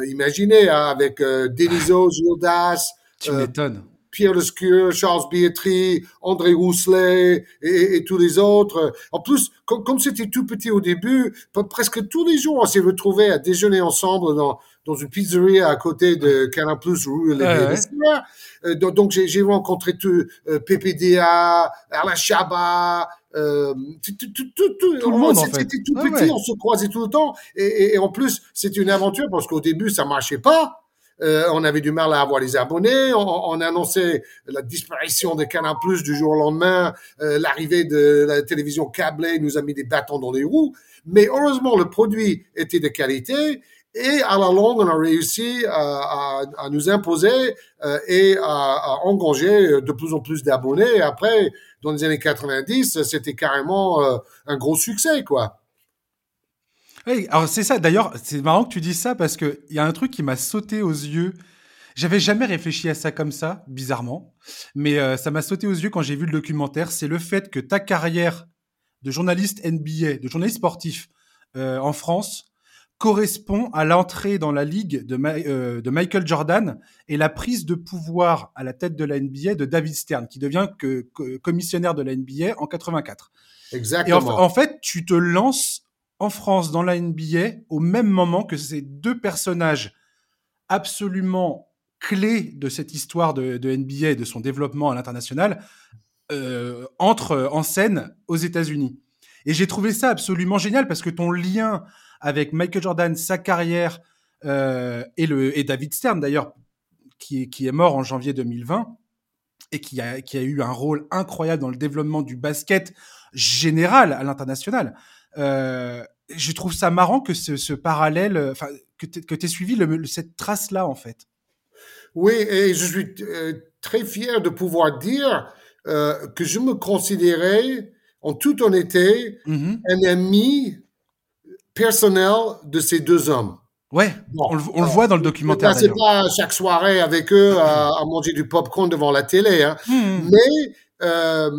imaginer, hein, avec Deniso, Gildas. Tu m'étonnes. Pierre Lescure, Charles Bietri, André Rousselet et, et, tous les autres. En plus, comme, c'était tout petit au début, presque tous les jours, on s'est retrouvés à déjeuner ensemble dans, dans une pizzeria à côté de Canal Plus rue Les Donc, j'ai rencontré tout, euh, PPDA, Alain Chabat, euh, tout, tout, tout, tout, le monde, en fait. C'était tout petit, on se croisait tout le temps. Et, et, et en plus, c'était une aventure parce qu'au début, ça marchait pas. Euh, on avait du mal à avoir les abonnés. On, on annonçait la disparition de Canal Plus du jour au lendemain. Euh, l'arrivée de la télévision câblée nous a mis des bâtons dans les roues. Mais heureusement, le produit était de qualité. Et à la longue, on a réussi à, à, nous imposer euh, et à, à, engager de plus en plus d'abonnés. Après, dans les années 90, c'était carrément euh, un gros succès, quoi. Oui, alors c'est ça. D'ailleurs, c'est marrant que tu dises ça parce qu'il y a un truc qui m'a sauté aux yeux. J'avais jamais réfléchi à ça comme ça, bizarrement, mais euh, ça m'a sauté aux yeux quand j'ai vu le documentaire. C'est le fait que ta carrière de journaliste NBA, de journaliste sportif euh, en France, correspond à l'entrée dans la ligue de, euh, de, Michael Jordan et la prise de pouvoir à la tête de la NBA de David Stern, qui devient que, commissionnaire de la NBA en 84. Exactement. Et en, en fait, tu te lances en France dans la NBA au même moment que ces deux personnages absolument clés de cette histoire de, NBA et de son développement à l'international euh, entrent en scène aux États-Unis. Et j'ai trouvé ça absolument génial parce que ton lien avec Michael Jordan, sa carrière euh, et, le, et David Stern d'ailleurs, qui, qui, est mort en janvier 2020 et qui a, qui a eu un rôle incroyable dans le développement du basket général à l'international. Euh, je trouve ça marrant que ce, ce parallèle, enfin, que tu aies suivi le, cette trace-là, en fait. Oui, et je suis euh, très fier de pouvoir dire euh, que je me considérais, en toute honnêteté, mm-hmm. un ami personnel de ces deux hommes. Ouais, on, le, on, le, voit dans le documentaire. C'est pas chaque soirée avec eux à, à manger du popcorn devant la télé, hein. Mm. mais euh,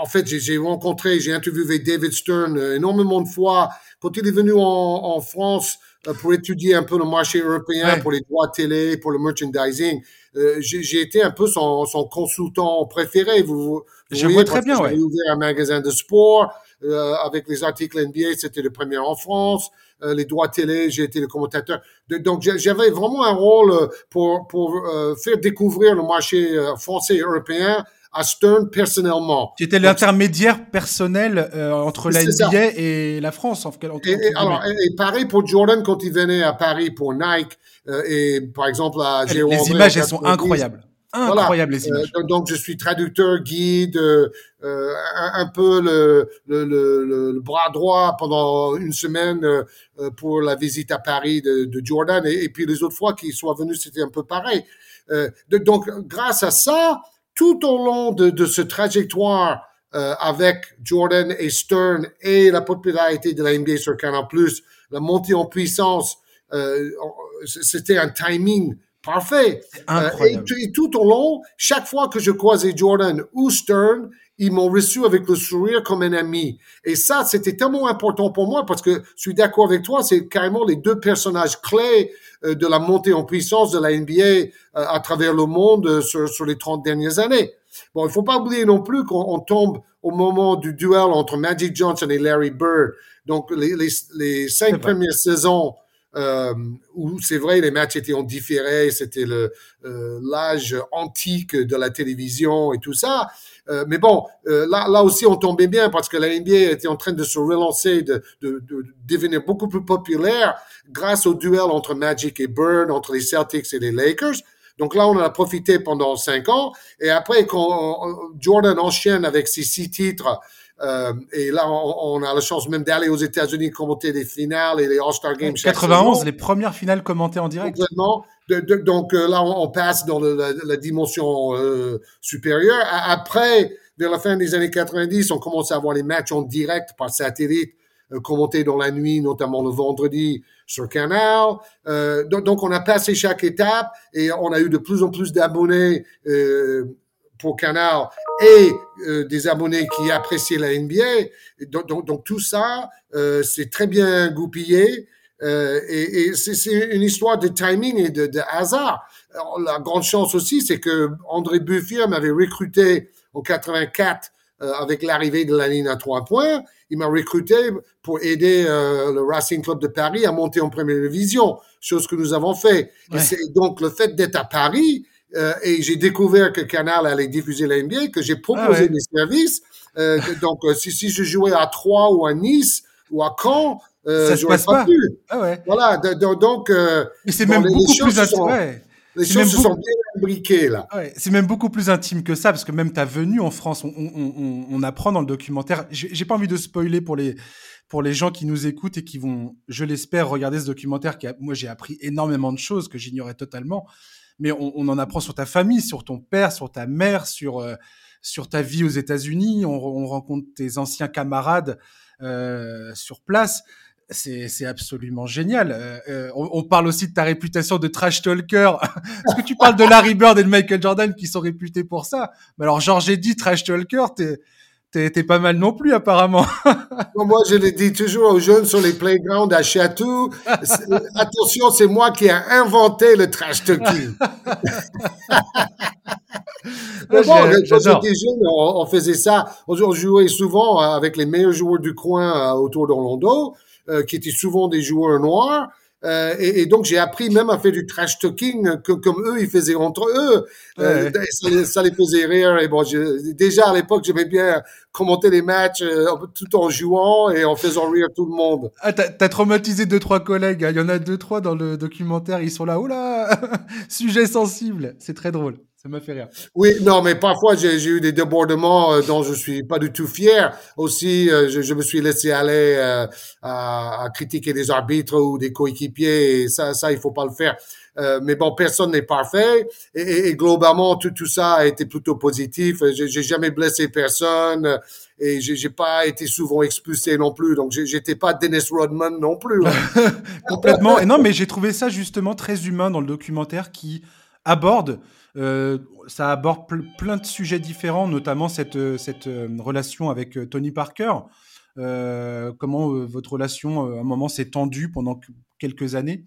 en fait, j'ai rencontré, j'ai interviewé David Stern euh, énormément de fois. Quand il est venu en, en France euh, pour étudier un peu le marché européen, pour les droits télé, pour le merchandising, euh, j'ai été un peu son, son, consultant préféré. Vous, je vois très bien, ouais. J'ai ouvert un magasin de sport euh, avec les articles NBA, c'était le premier en France. Euh, les droits télé, j'ai été le commentateur. De, donc j'avais vraiment un rôle pour pour faire découvrir le marché français et européen à Stern personnellement. Tu étais l'intermédiaire personnel euh, entre la NBA et la France. En, en, et, et, alors, et, pareil pour Jordan quand il venait à Paris pour Nike euh, et par exemple à. Les images, elles sont incroyables. Incroyables les images. Euh, donc je suis traducteur, guide, euh, un, un, peu le, le, le, le, bras droit pendant une semaine euh, pour la visite à Paris de, de Jordan et, et, puis les autres fois qu'il soit venu c'était un peu pareil. De, donc grâce à ça, tout au long de, de ce trajectoire euh, avec Jordan et Stern et la popularité de la NBA sur Canal+, la montée en puissance, euh, c'était un timing parfait. Euh, et, et, tout au long, chaque fois que je croisais Jordan ou Stern, ils m'ont reçu avec le sourire comme un ami. Et ça, c'était tellement important pour moi parce que je suis d'accord avec toi, c'est carrément les deux personnages clés euh, de la montée en puissance de la NBA euh, à travers le monde euh, sur, sur les 30 dernières années. Bon, il faut pas oublier non plus qu'on tombe au moment du duel entre Magic Johnson et Larry Bird. Donc, les, les, les cinq premières saisons euh, où c'est vrai les matchs étaient en différé, c'était le euh, l'âge antique de la télévision et tout ça. Euh, mais bon, euh, là, là aussi on tombait bien parce que la NBA était en train de se relancer, de, de, de devenir beaucoup plus populaire grâce au duel entre Magic et Bird, entre les Celtics et les Lakers. Donc là, on en a profité pendant cinq ans. Et après, quand Jordan enchaîne avec ses six titres, euh, et là, on, a la chance même d'aller aux États-Unis commenter les finales et les All-Star Games. 91, les premières finales commentées en direct. Complètement. donc euh, là, on, passe dans la, dimension euh, supérieure. Après, vers la fin des années 90, on commence à avoir les matchs en direct par satellite, euh, commentés dans la nuit, notamment le vendredi sur Canal. Donc, donc, on a passé chaque étape et on a eu de plus en plus d'abonnés pour Canal et euh, des abonnés qui appréciaient la NBA. Donc, donc, donc tout ça, euh, c'est très bien goupillé. Euh, et, et c'est une histoire de timing et de, de hasard. Alors, la grande chance aussi, c'est que André Buffier m'avait recruté en 84 euh, avec l'arrivée de la ligne à trois points. Il m'a recruté pour aider euh, le Racing Club de Paris à monter en première division, chose que nous avons fait. Et donc le fait d'être à Paris euh, et j'ai découvert que Canal allait diffuser la NBA, que j'ai proposé ah mes services. Euh, donc, euh, si, si je jouais à Troyes ou à Nice ou à Caen, euh, je passe pas, plus. Ah ouais. Voilà, donc... Mais c'est même beaucoup plus intime. Les choses se sont bien imbriquées, là. Ouais, c'est même beaucoup plus intime que ça, parce que même ta venue en France, on, on, on, on apprend dans le documentaire. J'ai pas envie de spoiler pour les pour les gens qui nous écoutent et qui vont, je l'espère, regarder ce documentaire. Qui moi, j'ai appris énormément de choses que j'ignorais totalement mais on, on, en apprend sur ta famille, sur ton père, sur ta mère, sur euh, sur ta vie aux États-Unis. On, on, rencontre tes anciens camarades euh, sur place. C'est absolument génial. Euh, euh on, parle aussi de ta réputation de trash talker. Parce que tu parles de Larry Bird et de Michael Jordan qui sont réputés pour ça. Mais alors, Georges dit trash talker, t'es T'es pas mal non plus, apparemment. moi, je le dis toujours aux jeunes sur les playgrounds à Château. Attention, c'est moi qui ai inventé le trash talking. bon, quand j'étais jeune, on, faisait ça. On jouait souvent avec les meilleurs joueurs du coin euh, autour d'Orlando, euh, qui étaient souvent des joueurs noirs. Euh, et, et, donc j'ai appris même à faire du trash talking comme eux ils faisaient entre eux. Euh, ça, les faisait rire. Et bon, déjà à l'époque j'aimais bien commenter les matchs euh, tout en jouant et en faisant rire tout le monde. Ah, t'as as traumatisé deux trois collègues. Hein. Il y en a deux trois dans le documentaire. Ils sont là. Oula, sujet sensible. C'est très drôle. Ça m'a fait rire. Oui, non, mais parfois j'ai eu des débordements euh, dont je suis pas du tout fier. Aussi, euh, je, je, me suis laissé aller euh, à, à, critiquer des arbitres ou des coéquipiers. Et ça, ça, il faut pas le faire. Euh, mais bon, personne n'est parfait. Et, et, globalement, tout, tout ça a été plutôt positif. J'ai jamais blessé personne et j'ai pas été souvent expulsé non plus. Donc, j'étais pas Dennis Rodman non plus. Complètement. et non, mais j'ai trouvé ça justement très humain dans le documentaire qui aborde euh, ça aborde plein de sujets différents, notamment cette, euh, cette euh, relation avec Tony Parker. comment votre relation à un moment s'est tendue pendant quelques années.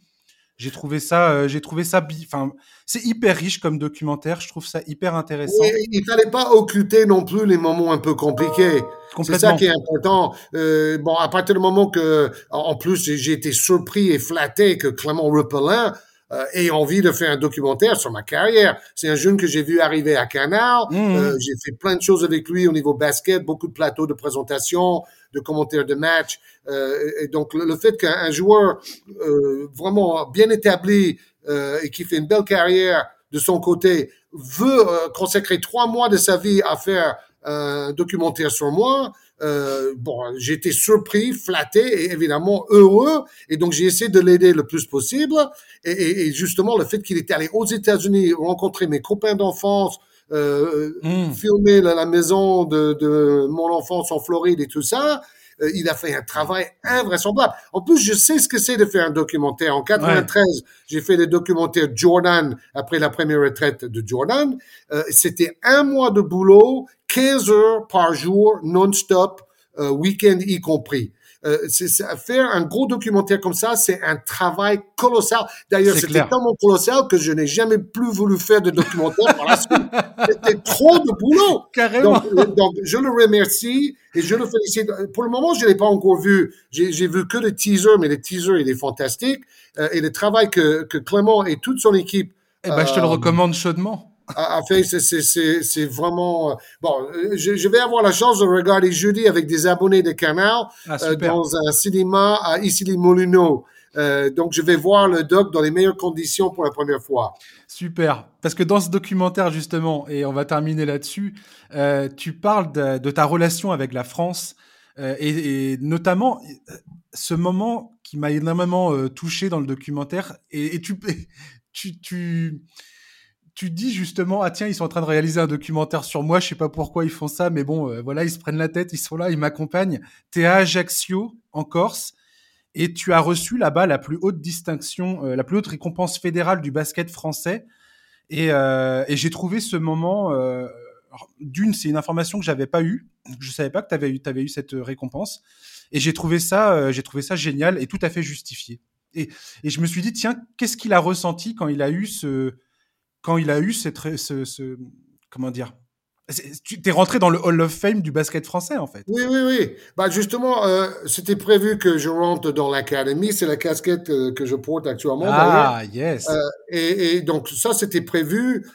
J'ai trouvé ça, j'ai trouvé ça, enfin, c'est hyper riche comme documentaire. Je trouve ça hyper intéressant. Il il fallait pas occulter non plus les moments un peu compliqués. C'est ça qui est important. Euh, bon, à partir du moment que, en plus, j'ai été surpris et flatté que Clément Repelin euh, et envie de faire un documentaire sur ma carrière. C'est un jeune que j'ai vu arriver à Canal. Mmh. Euh, j'ai fait plein de choses avec lui au niveau basket, beaucoup de plateaux de présentation, de commentaires de match. Euh, et donc le, fait qu'un joueur vraiment bien établi et qui fait une belle carrière de son côté veut consacrer trois mois de sa vie à faire un documentaire sur moi, euh, bon, j'ai été surpris, flatté et évidemment heureux. Et donc, j'ai essayé de l'aider le plus possible. Et, et, et justement, le fait qu'il était allé aux États-Unis rencontrer mes copains d'enfance, euh, mm. filmer la, la maison de, de, mon enfance en Floride et tout ça, euh, il a fait un travail invraisemblable. En plus, je sais ce que c'est de faire un documentaire. En 93, j'ai fait le documentaire Jordan après la première retraite de Jordan. Euh, C'était un mois de boulot 15 heures par jour, non-stop, euh, week-end y compris. Euh, faire un gros documentaire comme ça, c'est un travail colossal. D'ailleurs, c'était tellement colossal que je n'ai jamais plus voulu faire de documentaire par la suite. C'était trop de boulot. Carrément. Donc, donc, je le remercie et je le félicite. Pour le moment, je l'ai pas encore vu. J'ai vu que le teaser, mais le teaser, il est fantastique. Euh, et le travail que, que Clément et toute son équipe. Eh ben, je te le euh, recommande chaudement a, fait, c'est vraiment euh, bon. Je, je, vais avoir la chance de regarder jeudi avec des abonnés de Canal ah, dans un cinéma à Issy-les-Moulineaux. Euh, donc, je vais voir le doc dans les meilleures conditions pour la première fois. Super. Parce que dans ce documentaire, justement, et on va terminer là-dessus, euh, tu parles de, de, ta relation avec la France euh, et, et, notamment ce moment qui m'a énormément euh, touché dans le documentaire. Et, et tu, tu, tu, tu dis justement, ah tiens, ils sont en train de réaliser un documentaire sur moi, je sais pas pourquoi ils font ça, mais bon, euh, voilà, ils se prennent la tête, ils sont là, ils m'accompagnent. T'es à Ajaccio, en Corse, et tu as reçu là-bas la plus haute distinction, euh, la plus haute récompense fédérale du basket français. Et, et j'ai trouvé ce moment, d'une, c'est une information que j'avais pas eue, je savais pas que tu avais eu, avais eu cette récompense. Et j'ai trouvé ça, euh, j'ai trouvé ça génial et tout à fait justifié. Et, et je me suis dit, tiens, qu'est-ce qu'il a ressenti quand il a eu ce, quand il a eu cette, ce, ce comment dire, tu es rentré dans le Hall of Fame du basket français, en fait. Oui, oui, oui. Bah, justement, euh, c'était prévu que je rentre dans l'académie. C'est la casquette euh, que je porte actuellement. Ah, yes. Euh, et, et, donc, ça, c'était prévu,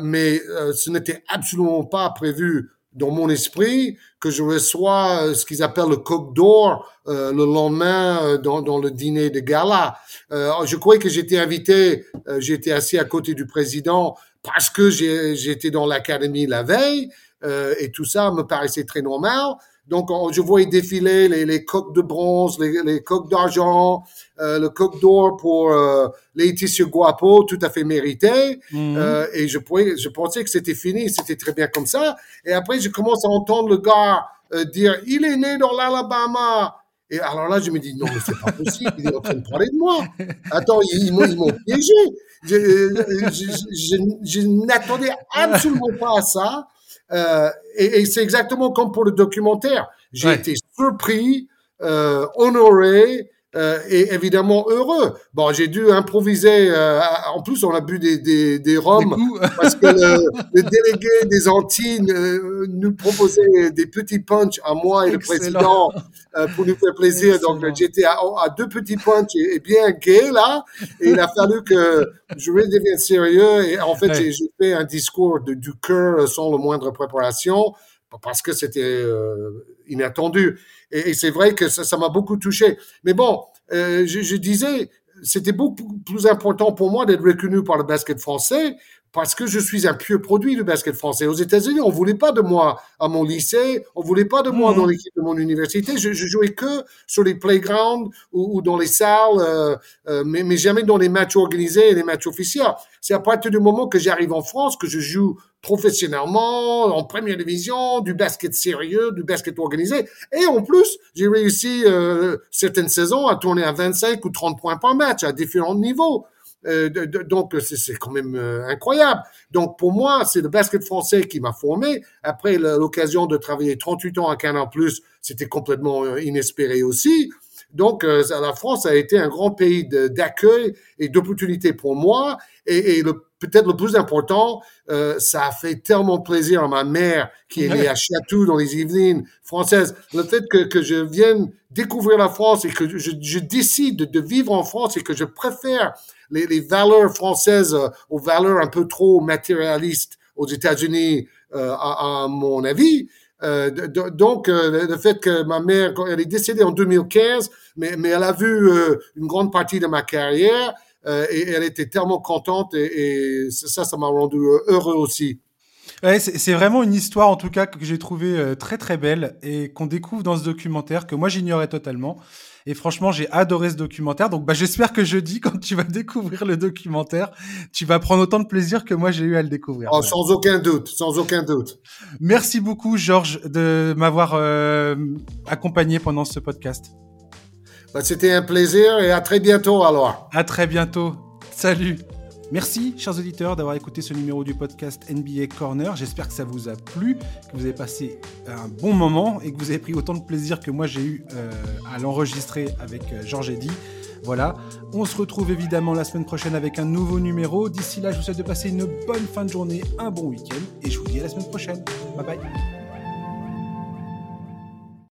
mais ce n'était absolument pas prévu dans mon esprit que je reçois euh, ce qu'ils appellent le coq d'or euh, le lendemain euh, dans, dans, le dîner de gala. Euh, je croyais que j'étais invité, j'étais assis à côté du président parce que j'étais dans l'académie la veille et tout ça me paraissait très normal. Donc, je voyais défiler les, les coques de bronze, les, les coques d'argent, euh, le coq d'or pour euh, Laetitia Guapo, tout à fait mérité. Mhm. Euh, et je, pouvais, je pensais que c'était fini, c'était très bien comme ça. Et après, je commence à entendre le gars euh, dire, il est né dans l'Alabama. Et alors là, je me dis, non, mais c'est pas possible, il est en train de parler de moi. Attends, ils, ils m'ont piégé. Je, je, je, je n'attendais absolument pas à ça. Euh, et, et c'est exactement comme pour le documentaire. J'ai été surpris, euh, honoré, euh, et évidemment heureux. Bon, j'ai dû improviser. Euh, en plus, on a bu des, des, des rhums parce que le, le, délégué des Antilles euh, nous proposait des petits punch à moi et le président pour nous faire plaisir. Donc, j'étais à, à, deux petits punch et, bien gay là. Et il a fallu que je redevienne sérieux. Et en fait, j'ai fait un discours de, du cœur sans le moindre préparation parce que c'était inattendu. Et, et c'est vrai que ça m'a beaucoup touché. Mais bon, euh, je, je, disais, c'était beaucoup plus important pour moi d'être reconnu par le basket français parce que je suis un pur produit du basket français. Aux États-Unis, on voulait pas de moi à mon lycée, on voulait pas de moi dans mhm. l'équipe de mon université. Je, je, jouais que sur les playgrounds ou, ou dans les salles, euh, euh, mais, mais, jamais dans les matchs organisés et les matchs officiels. C'est à partir du moment que j'arrive en France que je joue professionnellement, en première division, du basket sérieux, du basket organisé. Et en plus, j'ai réussi euh, certaines saisons à tourner à 25 ou 30 points par match à différents niveaux. Euh, donc c'est quand même euh, incroyable. Donc pour moi, c'est le basket français qui m'a formé. Après l'occasion de travailler 38 ans à Canal+, c'était complètement euh, inespéré aussi. Donc, la France a été un grand pays d'accueil et d'opportunité pour moi. Et, et peut-être le plus important, euh, ça a fait tellement plaisir à ma mère qui est née à Château dans les Yvelines françaises. Le fait que, que je vienne découvrir la France et que je, je décide de vivre en France et que je préfère les, les valeurs françaises euh, aux valeurs un peu trop matérialistes aux États-Unis, euh, à, à, mon avis, euh, donc, euh, le fait que ma mère, elle est décédée en 2015, mais, mais elle a vu une grande partie de ma carrière et elle était tellement contente et, et ça, ça m'a rendu heureux aussi. Ouais, c'est vraiment une histoire en tout cas que j'ai trouvé très très belle et qu'on découvre dans ce documentaire que moi j'ignorais totalement. Et franchement, j'ai adoré ce documentaire. Donc, bah, j'espère que jeudi, quand tu vas découvrir le documentaire, tu vas prendre autant de plaisir que moi j'ai eu à le découvrir. Oh, sans aucun doute, sans aucun doute. Merci beaucoup, Georges, de m'avoir euh, accompagné pendant ce podcast. Bah, C'était un plaisir et à très bientôt alors. À très bientôt. Salut. Merci, chers auditeurs, d'avoir écouté ce numéro du podcast NBA Corner. J'espère que ça vous a plu, que vous avez passé un bon moment et que vous avez pris autant de plaisir que moi j'ai eu euh, à l'enregistrer avec euh, Georges Eddy. Voilà, on se retrouve évidemment la semaine prochaine avec un nouveau numéro. D'ici là, je vous souhaite de passer une bonne fin de journée, un bon week-end et je vous dis à la semaine prochaine. Bye bye.